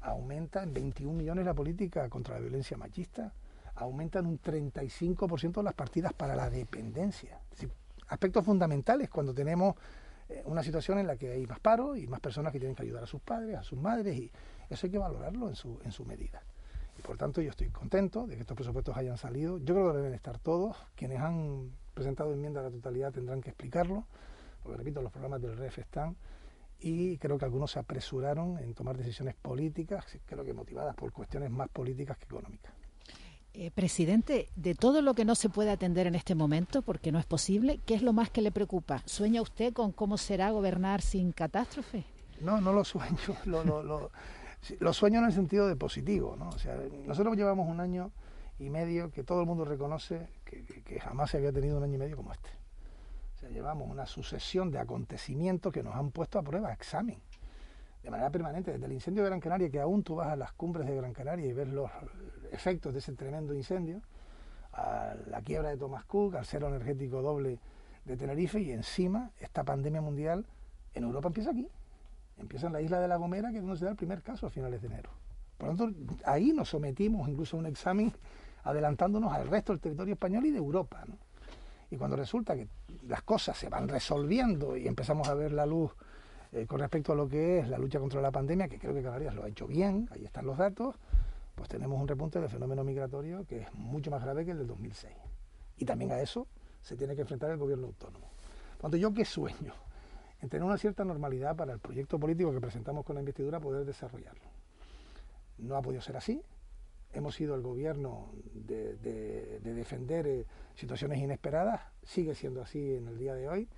Aumenta en 21 millones la política contra la violencia machista aumentan un 35% las partidas para la dependencia. Aspectos fundamentales cuando tenemos una situación en la que hay más paro y más personas que tienen que ayudar a sus padres, a sus madres, y eso hay que valorarlo en su, en su medida. Y por tanto yo estoy contento de que estos presupuestos hayan salido. Yo creo que deben estar todos. Quienes han presentado enmienda a la totalidad tendrán que explicarlo, porque repito, los programas del REF están y creo que algunos se apresuraron en tomar decisiones políticas, creo que motivadas por cuestiones más políticas que económicas. Eh, presidente, de todo lo que no se puede atender en este momento, porque no es posible, ¿qué es lo más que le preocupa? ¿Sueña usted con cómo será gobernar sin catástrofe? No, no lo sueño. Lo, sueño en el sentido de positivo. ¿no? O sea, nosotros llevamos un año y medio que todo el mundo reconoce que jamás se había tenido un año y medio como este. O sea, llevamos una sucesión de acontecimientos que nos han puesto a prueba, a examen de manera permanente, desde el incendio de Gran Canaria, que aún tú vas a las cumbres de Gran Canaria y ves los efectos de ese tremendo incendio, a la quiebra de Thomas Cook, al cero energético doble de Tenerife y encima esta pandemia mundial en Europa empieza aquí. Empieza en la isla de La Gomera, que es donde se da el primer caso a finales de enero. Por lo tanto, ahí nos sometimos incluso a un examen adelantándonos al resto del territorio español y de Europa. Y cuando resulta que las cosas se van resolviendo y empezamos a ver la luz Eh, con respecto a lo que es la lucha contra la pandemia, que creo que Canarias lo ha hecho bien, ahí están los datos, pues tenemos un repunte de fenómeno migratorio que es mucho más grave que el del 2006. Y también a eso se tiene que enfrentar el gobierno autónomo. Cuando yo qué sueño, en tener una cierta normalidad para el proyecto político que presentamos con la investidura poder desarrollarlo. No ha podido ser así. Hemos sido el gobierno de defender eh, situaciones inesperadas, sigue siendo así en el día de hoy,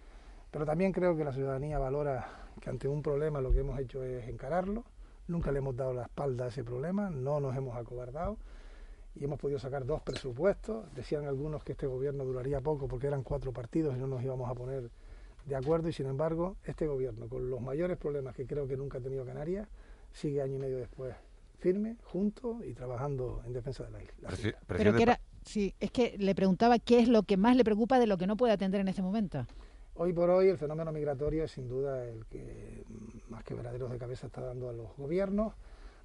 pero también creo que la ciudadanía valora que ante un problema lo que hemos hecho es encararlo, nunca le hemos dado la espalda a ese problema, no nos hemos acobardado y hemos podido sacar dos presupuestos. Decían algunos que este gobierno duraría poco porque eran cuatro partidos y no nos íbamos a poner de acuerdo y sin embargo este gobierno con los mayores problemas que creo que nunca ha tenido Canarias sigue año y medio después firme, junto y trabajando en defensa de la isla. Pero que era, sí, es que le preguntaba qué es lo que más le preocupa de lo que no puede atender en este momento. Hoy por hoy el fenómeno migratorio es sin duda el que más quebraderos de cabeza está dando a los gobiernos.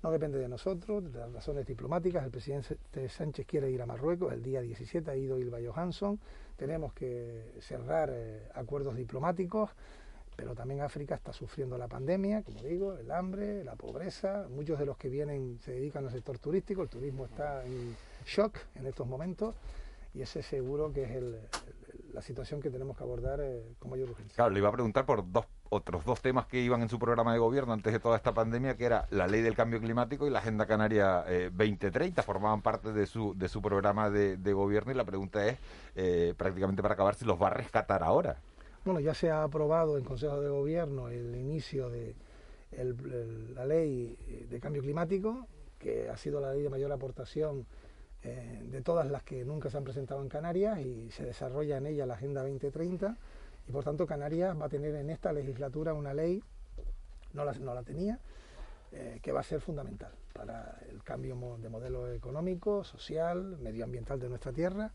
No depende de nosotros, de las razones diplomáticas. El presidente Sánchez quiere ir a Marruecos el día 17, ha ido Ilva Johansson. Tenemos que cerrar eh, acuerdos diplomáticos, pero también África está sufriendo la pandemia, como digo, el hambre, la pobreza. Muchos de los que vienen se dedican al sector turístico, el turismo está en shock en estos momentos y ese seguro que es el- la situación que tenemos que abordar eh, con mayor urgencia. Claro, le iba a preguntar por dos otros dos temas que iban en su programa de gobierno antes de toda esta pandemia, que era la ley del cambio climático y la Agenda Canaria eh, 2030, formaban parte de su de su programa de, de gobierno y la pregunta es, eh, prácticamente para acabar, si los va a rescatar ahora. Bueno, ya se ha aprobado en Consejo de Gobierno el inicio de el- el- la ley de cambio climático, que ha sido la ley de mayor aportación eh, de todas las que nunca se han presentado en Canarias y se desarrolla en ella la Agenda 2030 y por tanto Canarias va a tener en esta legislatura una ley, no la, no la tenía, eh, que va a ser fundamental para el cambio de modelo económico, social, medioambiental de nuestra tierra.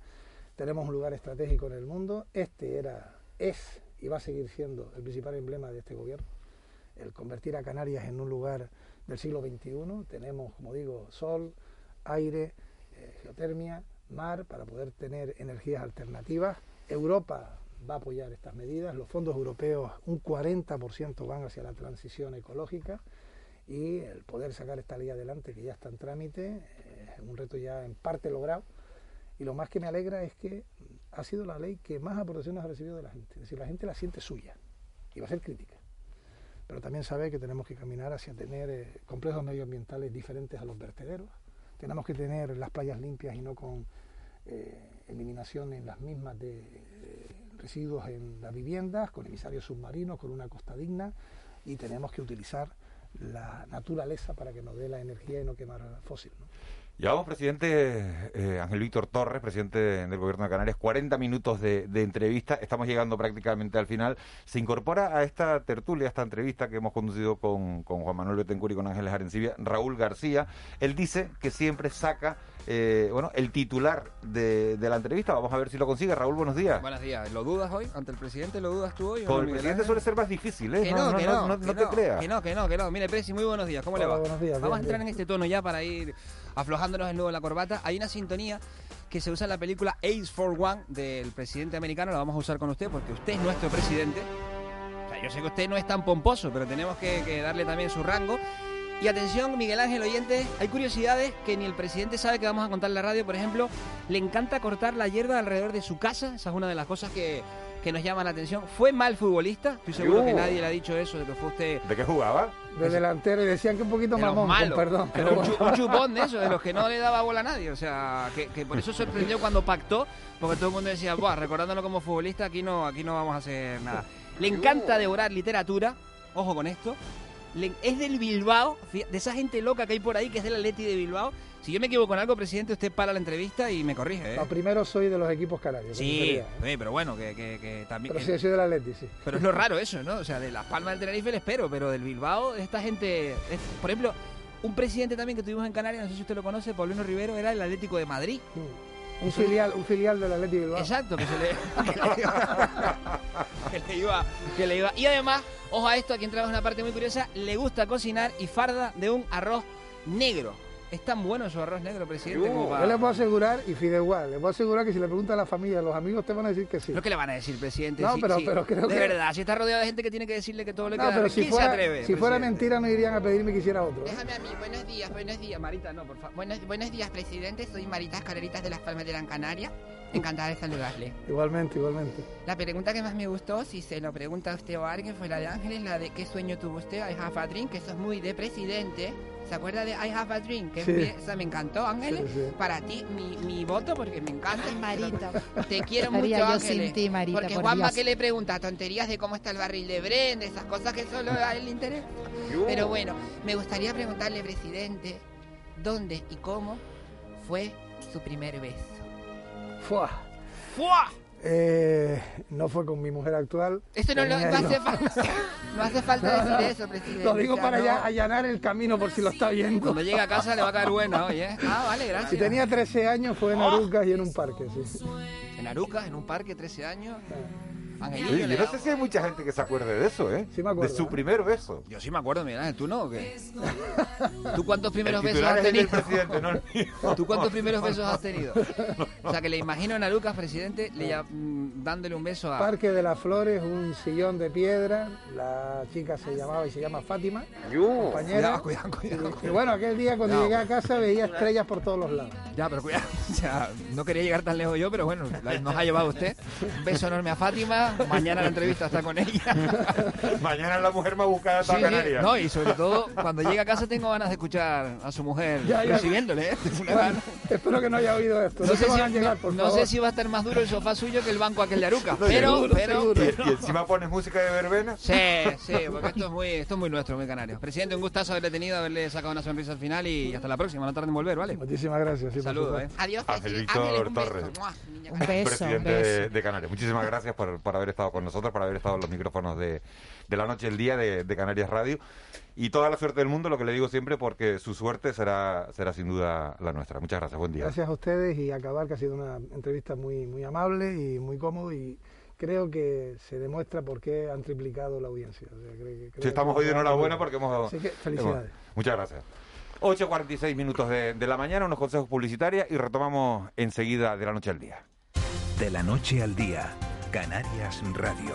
Tenemos un lugar estratégico en el mundo. Este era, es y va a seguir siendo el principal emblema de este gobierno. El convertir a Canarias en un lugar del siglo XXI. Tenemos, como digo, sol, aire, eh, geotermia, mar, para poder tener energías alternativas. Europa va a apoyar estas medidas. Los fondos europeos, un 40% van hacia la transición ecológica y el poder sacar esta ley adelante, que ya está en trámite, eh, es un reto ya en parte logrado. Y lo más que me alegra es que ha sido la ley que más aportaciones ha recibido de la gente. Es decir, la gente la siente suya y va a ser crítica. Pero también sabe que tenemos que caminar hacia tener eh, complejos medioambientales diferentes a los vertederos. Tenemos que tener las playas limpias y no con eh, eliminación en las mismas de eh, residuos en las viviendas, con emisarios submarinos, con una costa digna. Y tenemos que utilizar la naturaleza para que nos dé la energía y no quemar fósil. ¿no? Llevamos, presidente eh, Ángel Víctor Torres, presidente del Gobierno de Canarias, 40 minutos de, de entrevista. Estamos llegando prácticamente al final. Se incorpora a esta tertulia, a esta entrevista que hemos conducido con, con Juan Manuel Betancourt y con Ángeles Arencibia, Raúl García. Él dice que siempre saca eh, bueno, el titular de, de la entrevista. Vamos a ver si lo consigue. Raúl, buenos días. Buenos días. ¿Lo dudas hoy? ¿Ante el presidente lo dudas tú hoy? Con no, el presidente suele ser más difícil, ¿eh? Que no, que no, no, que no te creas. Que no, que no, que no. Mire, Presi, muy buenos días. ¿Cómo le va? buenos días, Vamos a entrar bien. en este tono ya para ir aflojándonos el nudo en la corbata. Hay una sintonía que se usa en la película Ace for One del presidente americano. La vamos a usar con usted porque usted es nuestro presidente. Yo sé que usted no es tan pomposo, pero tenemos que, que darle también su rango. Y atención, Miguel Ángel oyente, hay curiosidades que ni el presidente sabe que vamos a contar en la radio. Por ejemplo, le encanta cortar la hierba alrededor de su casa. Esa es una de las cosas que, que nos llama la atención. ¿Fue mal futbolista? Estoy seguro que Uh. nadie le ha dicho eso, de que fue usted... ¿De qué jugaba? De delantero y decían que un poquito mamón, con malos. perdón. Era un, chu- un chupón de eso, de los que no le daba bola a nadie. O sea, que, que por eso sorprendió cuando pactó, porque todo el mundo decía, Buah, recordándolo como futbolista, aquí no, aquí no vamos a hacer nada. Le encanta devorar literatura, ojo con esto. Le- es del Bilbao, de esa gente loca que hay por ahí, que es del Atleti de Bilbao. Si yo me equivoco en algo, presidente, usted para la entrevista y me corrige. ¿eh? No, primero soy de los equipos canarios. Sí, sí, pero bueno, que, que- que también... Pero que- sí, soy del Atleti, sí. pero es lo raro eso, ¿no? O sea, de Las Palmas del Tenerife le espero, pero del Bilbao, esta gente... es- por ejemplo, un presidente también que tuvimos en Canarias, no sé si usted lo conoce, Paulino Rivero, era el Atlético de Madrid. Un filial, un filial del Atleti Bilbao. Exacto, que se le... que le iba, que le iba... que le iba- Y además, ojo a esto, aquí entramos en una parte muy curiosa, le gusta cocinar y farda de un arroz negro. ¿Es tan bueno su arroz negro, presidente? como Yo le puedo asegurar, y Fideuá, le puedo asegurar que si le pregunta a la familia, a los amigos te van a decir que sí. Lo que le van a decir, presidente. No, Sí, pero- sí. pero creo De que- verdad, si está rodeado de gente que tiene que decirle que todo le No, queda pero si ¿quién fuera, se atreve? si fuera presidente? mentira no irían a pedirme que hiciera otro. ¿eh? Déjame a mí, buenos días, buenos días. Marita, no, por favor. Buenos, buenos días, presidente. Soy Marita Escaleritas de las Palmas de Gran Canaria. Encantada de saludarle. Igualmente, igualmente. La pregunta que más me gustó, si se lo pregunta a usted o a alguien, fue la de Ángeles, la de qué sueño tuvo usted, a dream, que eso es muy de presidente. ¿Se acuerda de I have a dream? Que es Sí. muy- esa me encantó, Ángeles. Sí, sí. Para ti, mi, mi voto, porque me encanta. Marita. Te quiero Estaría mucho, yo Ángeles. sin ti, Marita, Porque por Juanma Dios. que le pregunta tonterías de cómo está el barril de Bren, de esas cosas que solo a él le interesa. Pero bueno, me gustaría preguntarle, presidente, ¿dónde y cómo fue su primer beso? Fua. ¡Fua! Eh, no fue con mi mujer actual. Esto no, lo- no hace falta. No hace falta decir eso, presidente. Lo digo para no. ya allanar el camino por si lo está viendo. Cuando llegue a casa le va a caer buena, oye. Ah, vale, gracias. Si tenía 13 años fue en Arucas y en un parque, sí. En Arucas, en un parque, 13 años. Angelillo Oye, le yo no sé si hay mucha gente que se acuerde de eso, ¿eh? Sí me acuerdo, De su ¿eh? primer beso. Yo sí me acuerdo, Miguel Ángel, ¿tú no o qué? ¿Tú cuántos primeros El besos has tenido? presidente, no el mío. ¿Tú cuántos primeros besos has tenido? O sea, que le imagino a Arucas, presidente, le, mm, dándole un beso a... Parque de las Flores, un sillón de piedra. La chica se llamaba y se llama Fátima. Compañera. Cuidado, cuidado, cuidado. Y bueno, aquel día cuando No. llegué a casa veía estrellas por todos los lados. Ya, pero cuidado. O sea, no quería llegar tan lejos yo, pero bueno, nos ha llevado usted. Un beso enorme a Fátima. Mañana la entrevista está con ella. Mañana la mujer más buscada de Sí. Canarias. No, y sobre todo, cuando llegue a casa tengo ganas de escuchar a su mujer Ya, ya. recibiéndole. ¿eh? Bueno, espero que no haya oído esto. No, sé, van si, a llegar, por no favor. sé si va a estar más duro el sofá suyo que el banco aquel de Aruca. No, pero, seguro, pero, seguro. pero- Y, y encima pones música de verbena. Sí, sí, porque esto es muy, esto es muy nuestro, muy canario. Presidente, un gustazo haberle tenido, haberle sacado una sonrisa al final y hasta la próxima. No tarden en volver, ¿vale? Muchísimas gracias. sí, Saludos, ¿eh? Adiós, Ángel. Víctor Ángeles, un beso. Torres. Un beso, presidente de, de Canarias. Muchísimas gracias por, por haber estado con nosotros, por haber estado en los micrófonos de, de la noche, el día de, de Canarias Radio. Y toda la suerte del mundo, lo que le digo siempre, porque su suerte será, será sin duda la nuestra. Muchas gracias, buen día. Gracias a ustedes y a acabar, que ha sido una entrevista muy, muy amable y muy cómodo y creo que se demuestra por qué han triplicado la audiencia. O sea, creo que- creo Sí, estamos que- hoy de enhorabuena porque hemos... Así que felicidades. hemos- muchas gracias. 8.46 minutos de, de la mañana, unos consejos publicitarios y retomamos enseguida de la noche al día. De la noche al día, Canarias Radio.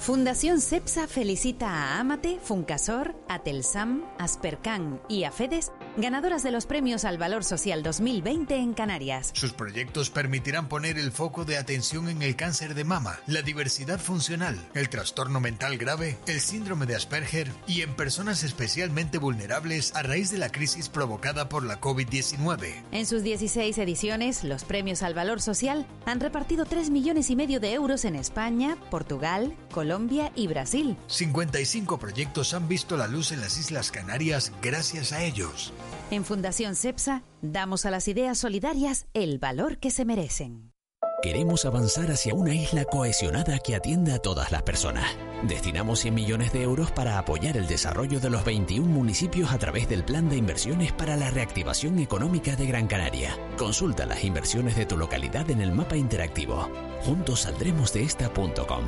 Fundación CEPSA felicita a Amate, Funcasor, Atelsam, Aspercan y Afedes, ganadoras de los premios al Valor Social 2020 en Canarias. Sus proyectos permitirán poner el foco de atención en el cáncer de mama, la diversidad funcional, el trastorno mental grave, el síndrome de Asperger y en personas especialmente vulnerables a raíz de la crisis provocada por la COVID-19. En sus 16 ediciones, los premios al Valor Social han repartido 3 millones y medio de euros en España, Portugal, Colombia y Brasil. 55 proyectos han visto la luz en las Islas Canarias gracias a ellos. En Fundación CEPSA damos a las ideas solidarias el valor que se merecen. Queremos avanzar hacia una isla cohesionada que atienda a todas las personas. Destinamos 100 millones de euros para apoyar el desarrollo de los 21 municipios a través del Plan de Inversiones para la Reactivación Económica de Gran Canaria. Consulta las inversiones de tu localidad en el mapa interactivo. Juntos saldremos de esta.com.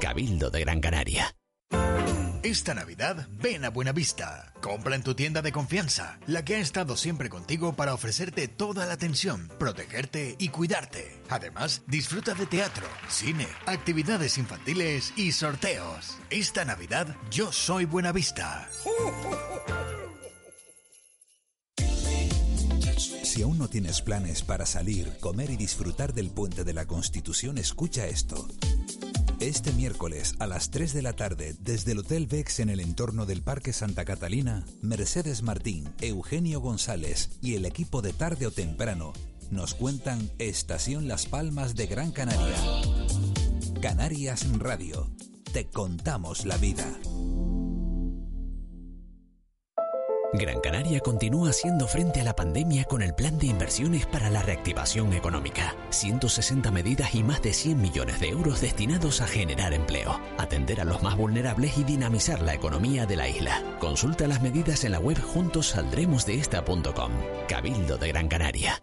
Cabildo de Gran Canaria. Esta Navidad, ven a Buenavista. Compra en tu tienda de confianza, la que ha estado siempre contigo para ofrecerte toda la atención, protegerte y cuidarte. Además, disfruta de teatro, cine, actividades infantiles y sorteos. Esta Navidad, yo soy Buenavista. Si aún no tienes planes para salir, comer y disfrutar del puente de la Constitución, escucha esto. Este miércoles a las 3 de la tarde, desde el Hotel Vex en el entorno del Parque Santa Catalina, Mercedes Martín, Eugenio González y el equipo de Tarde o Temprano nos cuentan Estación Las Palmas de Gran Canaria. Canarias Radio. Te contamos la vida. Gran Canaria continúa haciendo frente a la pandemia con el plan de inversiones para la reactivación económica. 160 medidas y más de 100 millones de euros destinados a generar empleo, atender a los más vulnerables y dinamizar la economía de la isla. Consulta las medidas en la web juntosaldremosdeesta.com. Cabildo de Gran Canaria.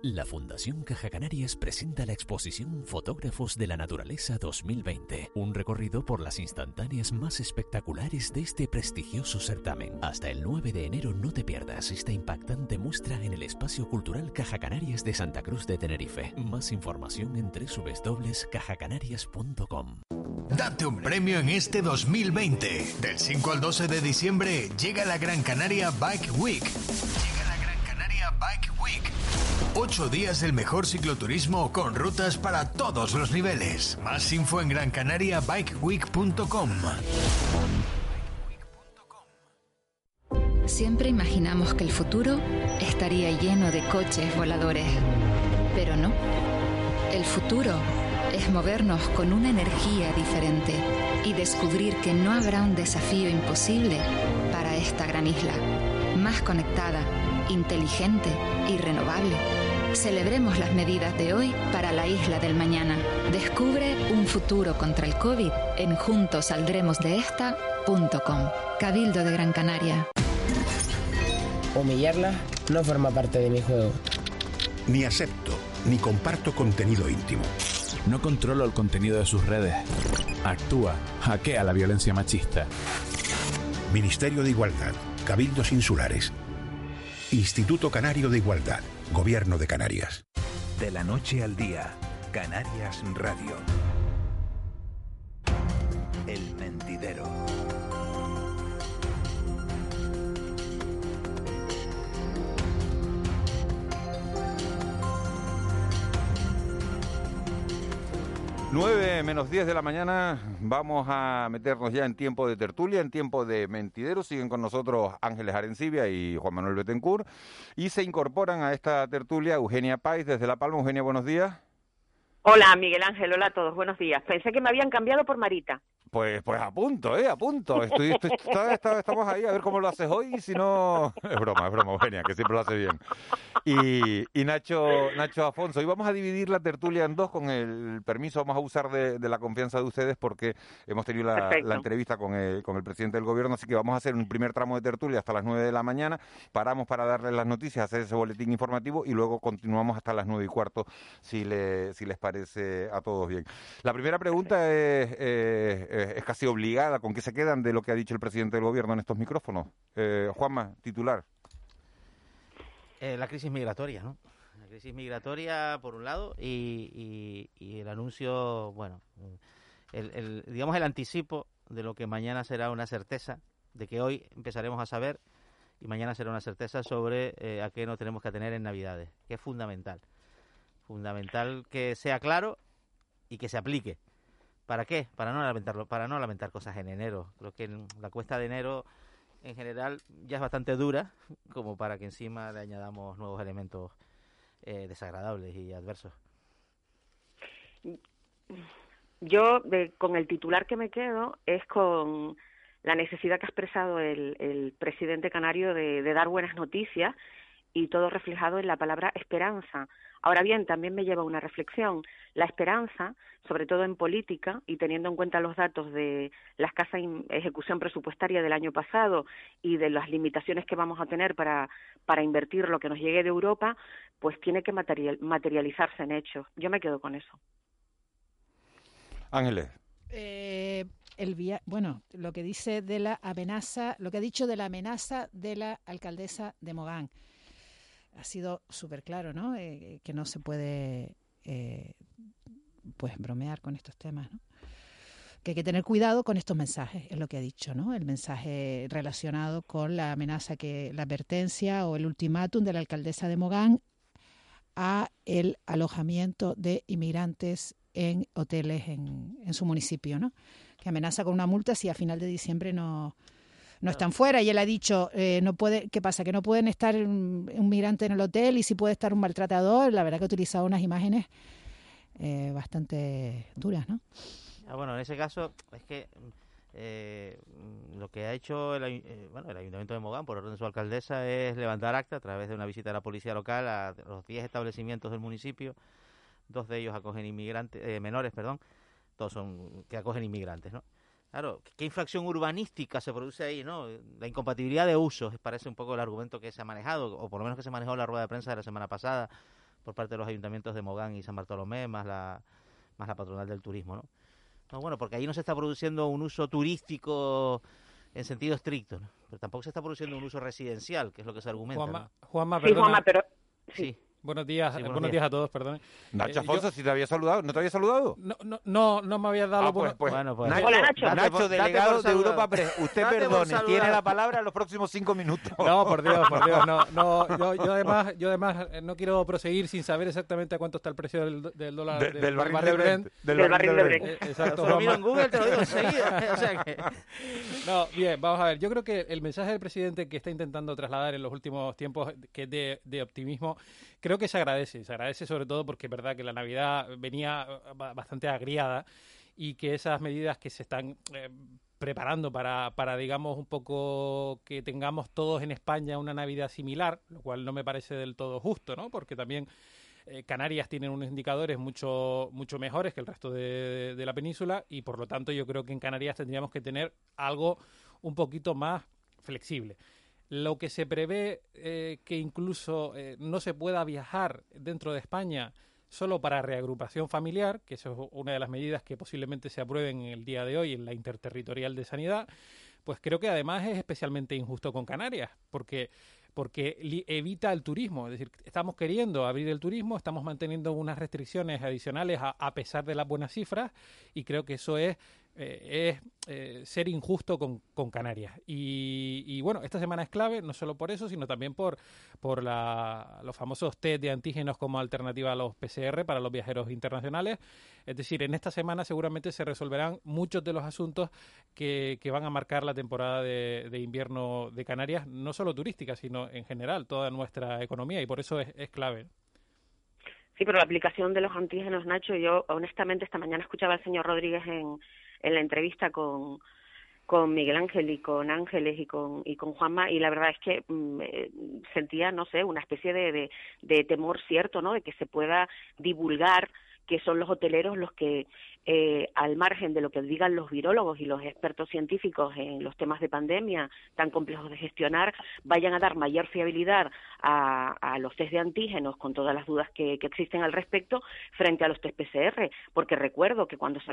La Fundación Caja Canarias presenta la exposición Fotógrafos de la Naturaleza 2020, un recorrido por las instantáneas más espectaculares de este prestigioso certamen. Hasta el 9 de enero no te pierdas esta impactante muestra en el Espacio Cultural Caja Canarias de Santa Cruz de Tenerife. Más información en www.cajacanarias.com. Date un premio en este 2020. Del 5 al 12 de diciembre llega la Gran Canaria Bike Week. Bike Week. Ocho días del mejor cicloturismo con rutas para todos los niveles. Más info en grancanariabikeweek.com. Siempre imaginamos que el futuro estaría lleno de coches voladores. Pero no. El futuro es movernos con una energía diferente y descubrir que no habrá un desafío imposible para esta gran isla. Más conectada, inteligente y renovable. Celebremos las medidas de hoy para la isla del mañana. Descubre un futuro contra el COVID en juntosaldremosdeesta.com. Cabildo de Gran Canaria. Humillarla no forma parte de mi juego. Ni acepto, ni comparto contenido íntimo. No controlo el contenido de sus redes. Actúa, hackea la violencia machista. Ministerio de Igualdad, Cabildos Insulares. Instituto Canario de Igualdad, Gobierno de Canarias. De la noche al día, Canarias Radio. El mentidero. Nueve menos 10 de la mañana, vamos a meternos ya en tiempo de tertulia, en tiempo de mentidero. Siguen con nosotros Ángeles Arencibia y Juan Manuel Betancourt. Y se incorporan a esta tertulia Eugenia Pais desde La Palma. Eugenia, buenos días. Hola, Miguel Ángel, hola a todos, buenos días. Pensé que me habían cambiado por Marita. Pues, pues a punto, ¿eh? A punto. Estoy, estoy- está- está- estamos ahí a ver cómo lo haces hoy y si no... Es broma, es broma, Eugenia, que siempre lo hace bien. Y, y Nacho, Nacho Afonso, hoy vamos a dividir la tertulia en dos con el permiso, vamos a usar de, de la confianza de ustedes porque hemos tenido la, entrevista con el, con el presidente del gobierno, así que vamos a hacer un primer tramo de tertulia hasta las 9 de la mañana, paramos para darles las noticias, hacer ese boletín informativo y luego continuamos hasta las nueve y cuarto si, le, si les parece a todos bien. La primera pregunta es, eh, casi obligada, ¿con qué se quedan de lo que ha dicho el presidente del gobierno en estos micrófonos? Eh, Juanma, titular. Eh, la crisis migratoria, ¿no? La crisis migratoria, por un lado, y, el anuncio, bueno, el- digamos el anticipo de lo que mañana será una certeza, de que hoy empezaremos a saber y mañana será una certeza sobre eh, a qué nos tenemos que atener en Navidades, que es fundamental. Fundamental que sea claro y que se aplique. ¿Para qué? Para no lamentarlo, para no lamentar cosas en enero. Creo que la cuesta de enero en general ya es bastante dura como para que encima le añadamos nuevos elementos eh, desagradables y adversos. Yo, de- con el titular que me quedo, es con la necesidad que ha expresado el, el presidente canario de, de dar buenas noticias y todo reflejado en la palabra esperanza. Ahora bien, también me lleva a una reflexión. La esperanza, sobre todo en política, y teniendo en cuenta los datos de la escasa ejecución presupuestaria del año pasado y de las limitaciones que vamos a tener para, para invertir lo que nos llegue de Europa, pues tiene que material- materializarse en hechos. Yo me quedo con eso. Ángeles. Eh, el via- bueno, lo que dice de la amenaza, lo que ha dicho de la amenaza de la alcaldesa de Mogán. Ha sido súper claro, ¿no? Eh, que no se puede, eh, pues, bromear con estos temas, ¿no? Que hay que tener cuidado con estos mensajes, es lo que ha dicho, ¿no? El mensaje relacionado con la amenaza que, la advertencia o el ultimátum de la alcaldesa de Mogán a el alojamiento de inmigrantes en hoteles en, en su municipio, ¿no? Que amenaza con una multa si a final de diciembre no, no están fuera. Y él ha dicho, eh, no puede, ¿qué pasa? Que no pueden estar un, un migrante en el hotel y si puede estar un maltratador. La verdad que ha utilizado unas imágenes eh, bastante duras, ¿no? Ah, bueno, en ese caso es que eh, lo que ha hecho el, eh, bueno, el Ayuntamiento de Mogán, por orden de su alcaldesa, es levantar acta a través de una visita de la policía local a los 10 establecimientos del municipio. Dos de ellos acogen inmigrantes, eh, menores, perdón, todos son que acogen inmigrantes, ¿no? Claro, ¿qué infracción urbanística se produce ahí, no? La incompatibilidad de usos, parece un poco el argumento que se ha manejado, o por lo menos que se manejó en la rueda de prensa de la semana pasada por parte de los ayuntamientos de Mogán y San Bartolomé, más la, más la patronal del turismo, ¿no? No, bueno, porque ahí no se está produciendo un uso turístico en sentido estricto, ¿no? pero tampoco se está produciendo un uso residencial, que es lo que se argumenta. Juanma, ¿no? Juanma, Sí. Juanma, pero... Sí. Buenos días, Sí, buenos, buenos días. días. a todos, perdón. Nacho Eh, yo- Afonso, si te había saludado, ¿no te había saludado? No, no, no, no me habías dado Ah, pues, pues, Bueno, pues- Nacho, Hola, Nacho. Por- delegado de Europa. Press. Usted Date perdone, tiene la palabra en los próximos cinco minutos. No, por Dios, por Dios, no, no, yo, yo además, yo además eh, no quiero proseguir sin saber exactamente a cuánto está el precio del, del dólar De- del, del barril de Brent, del Del barril barril de Brent. Eh, Exacto, lo miro en Google, te lo digo enseguida. o sea que... No, bien, vamos a ver. Yo creo que el mensaje del presidente que está intentando trasladar en los últimos tiempos, que es de, de optimismo, creo que se agradece. Se agradece sobre todo porque es verdad que la Navidad venía eh, ba- bastante agriada y que esas medidas que se están eh, preparando para, para, digamos, un poco que tengamos todos en España una Navidad similar, lo cual no me parece del todo justo, ¿no? Porque también eh, Canarias tienen unos indicadores mucho, mucho mejores que el resto de, de la península y por lo tanto yo creo que en Canarias tendríamos que tener algo un poquito más flexible. Lo que se prevé eh, que incluso eh, no se pueda viajar dentro de España solo para reagrupación familiar, que eso es una de las medidas que posiblemente se aprueben el día de hoy en la interterritorial de sanidad, pues creo que además es especialmente injusto con Canarias, porque porque evita el turismo. Es decir, estamos queriendo abrir el turismo, estamos manteniendo unas restricciones adicionales a, a pesar de las buenas cifras y creo que eso es, eh, es eh, ser injusto con, con Canarias. Y, y, bueno, esta semana es clave, no solo por eso, sino también por, por la, los famosos test de antígenos como alternativa a los PCR para los viajeros internacionales. Es decir, en esta semana seguramente se resolverán muchos de los asuntos que, que van a marcar la temporada de, de invierno de Canarias, no solo turística, sino en general, toda nuestra economía, y por eso es, es clave. Sí, pero la aplicación de los antígenos, Nacho, yo honestamente esta mañana escuchaba al señor Rodríguez en, en la entrevista con, con Miguel Ángel y con Ángeles y con, y con Juanma y la verdad es que mm, eh, sentía, no sé, una especie de, de, de temor cierto, ¿no? De que se pueda divulgar que son los hoteleros los que, eh, al margen de lo que digan los virólogos y los expertos científicos en los temas de pandemia tan complejos de gestionar, vayan a dar mayor fiabilidad a, a los test de antígenos con todas las dudas que, existen al respecto frente a los test PCR. Porque recuerdo que cuando se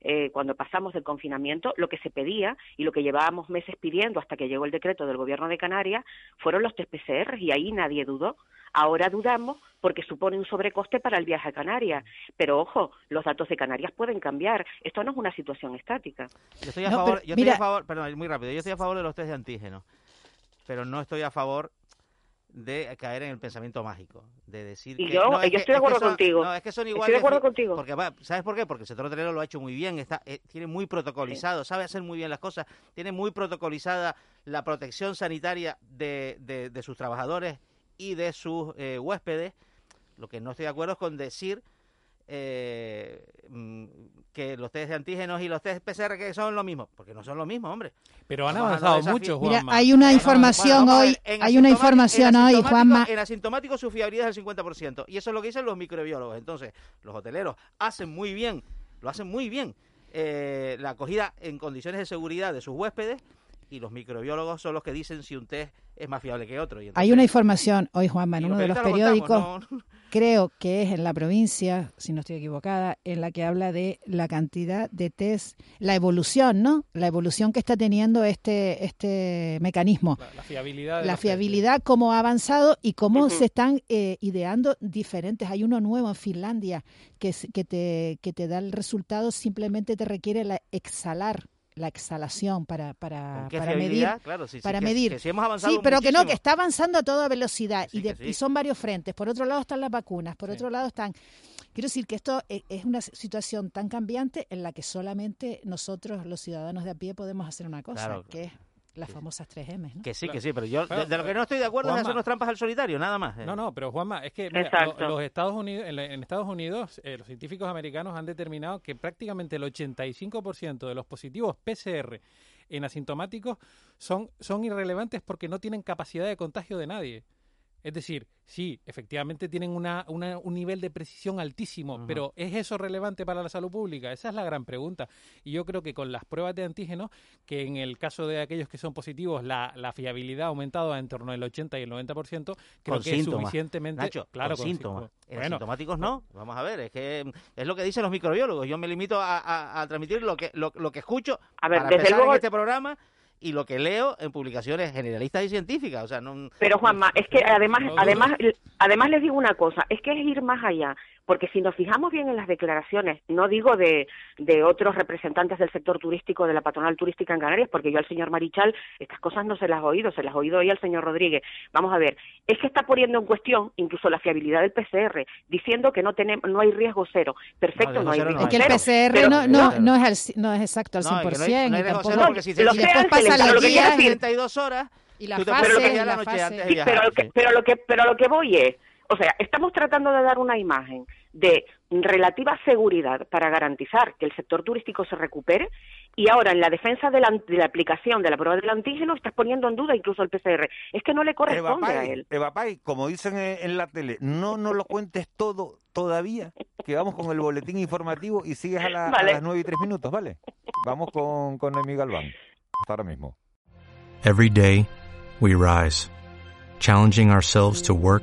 eh, cuando pasamos del confinamiento, lo que se pedía y lo que llevábamos meses pidiendo hasta que llegó el decreto del Gobierno de Canarias fueron los test PCR y ahí nadie dudó. Ahora dudamos porque supone un sobrecoste para el viaje a Canarias. Pero ojo, los datos de Canarias pueden cambiar. Esto no es una situación estática. Yo estoy a No, favor, pero yo mira- estoy a favor, perdón, muy rápido, yo estoy a favor de los test de antígenos, pero no estoy a favor de caer en el pensamiento mágico, de decir Y que yo- no, es yo que- estoy de es que acuerdo son- contigo. No, es que son Estoy igual de de acuerdo contigo. Porque va, ¿sabes por qué? Porque el sector hotelero lo ha hecho muy bien, está eh, tiene muy protocolizado, sabe hacer muy bien las cosas, tiene muy protocolizada la protección sanitaria de, de, de sus trabajadores y de sus eh, huéspedes. Lo que no estoy de acuerdo es con decir eh, mm, que los test de antígenos y los test PCR que son lo mismo, porque no son lo mismo, hombre. Pero han avanzado mucho, Mira, Juanma. hay una información hoy, hay una información hoy, Juanma. En asintomático su fiabilidad es del 50%. Y eso es lo que dicen los microbiólogos. Entonces, los hoteleros hacen muy bien, lo hacen muy bien, eh, la acogida en condiciones de seguridad de sus huéspedes. Y los microbiólogos son los que dicen si un test es más fiable que otro. Y Hay una información hoy, Juanma, en uno de los lo periódicos, contamos, ¿no? creo que es en la provincia, si no estoy equivocada, en la que habla de la cantidad de test, la evolución, ¿no? La evolución que está teniendo este, este mecanismo. La, la fiabilidad. la test. fiabilidad, cómo ha avanzado y cómo se están eh, ideando diferentes. Hay uno nuevo en Finlandia que, que, te, que te da el resultado, simplemente te requiere la exhalar la exhalación para, para, ¿Con qué para medir. fiabilidad? Claro, sí, sí, para que- medir. que sí hemos avanzado Sí, pero que no, que está avanzando a toda velocidad y, de- y son varios frentes. Por otro lado están las vacunas, por otro lado están... Quiero decir que esto e- es una situación tan cambiante en la que solamente nosotros, los ciudadanos de a pie, podemos hacer una cosa, Claro. que es las famosas tres M. ¿no? Que sí, que sí, pero yo de, de lo que no estoy de acuerdo es Juanma. hacernos trampas al solitario, nada más. eh. No, no, pero Juanma, es que mira, lo- los Estados Unidos, en, la- en Estados Unidos, eh, los científicos americanos han determinado que prácticamente el 85% de los positivos PCR en asintomáticos son, son irrelevantes porque no tienen capacidad de contagio de nadie. Es decir, sí, efectivamente tienen una, una- un nivel de precisión altísimo, pero ¿es eso relevante para la salud pública? Esa es la gran pregunta. Y yo creo que con las pruebas de antígenos, que en el caso de aquellos que son positivos, la, la fiabilidad ha aumentado en torno del 80 y el 90%, creo con que síntomas. es suficientemente... Nacho, claro, con síntomas. En Bueno, asintomáticos no. Vamos a ver, es que es lo que dicen los microbiólogos. Yo me limito a, a- a transmitir lo que, lo, lo que escucho A ver, para desde luego- en este programa y lo que leo en publicaciones generalistas y científicas. O sea, no, Pero Juanma, es que además, No además, además les digo una cosa, es que es ir más allá, porque si nos fijamos bien en las declaraciones, no digo de, de otros representantes del sector turístico, de la patronal turística en Canarias, porque yo al señor Marichal estas cosas no se las he oído, se las he oído hoy al señor Rodríguez. Vamos a ver, es que está poniendo en cuestión incluso la fiabilidad del PCR, diciendo que no tenemos, no hay riesgo cero. Perfecto, no, hay riesgo Es que el cero. PCR pero- no, no, no es al ci- no es exacto al No, es que 100%. no hay- no hay y riesgo cero porque si se- Lo y después pasa la lo que quiero guía decir- 72 horas. y la fase, puedes y pillar la la noche fase. antes de Sí, viajar. pero, lo que, pero lo que pero lo que voy es, o sea, estamos tratando de dar una imagen de relativa seguridad para garantizar que el sector turístico se recupere y ahora en la defensa de la, de la aplicación de la prueba del antígeno estás poniendo en duda incluso el PCR. Es que no le corresponde a Evapay, él. Evapay, como dicen en, la tele, no nos lo cuentes todo todavía, que vamos con el boletín informativo y sigues a, la- a Vale. las 9 y 3 minutos, ¿vale? Vamos con, con Noemí Galván. Hasta ahora mismo. Every day, we rise, challenging ourselves to work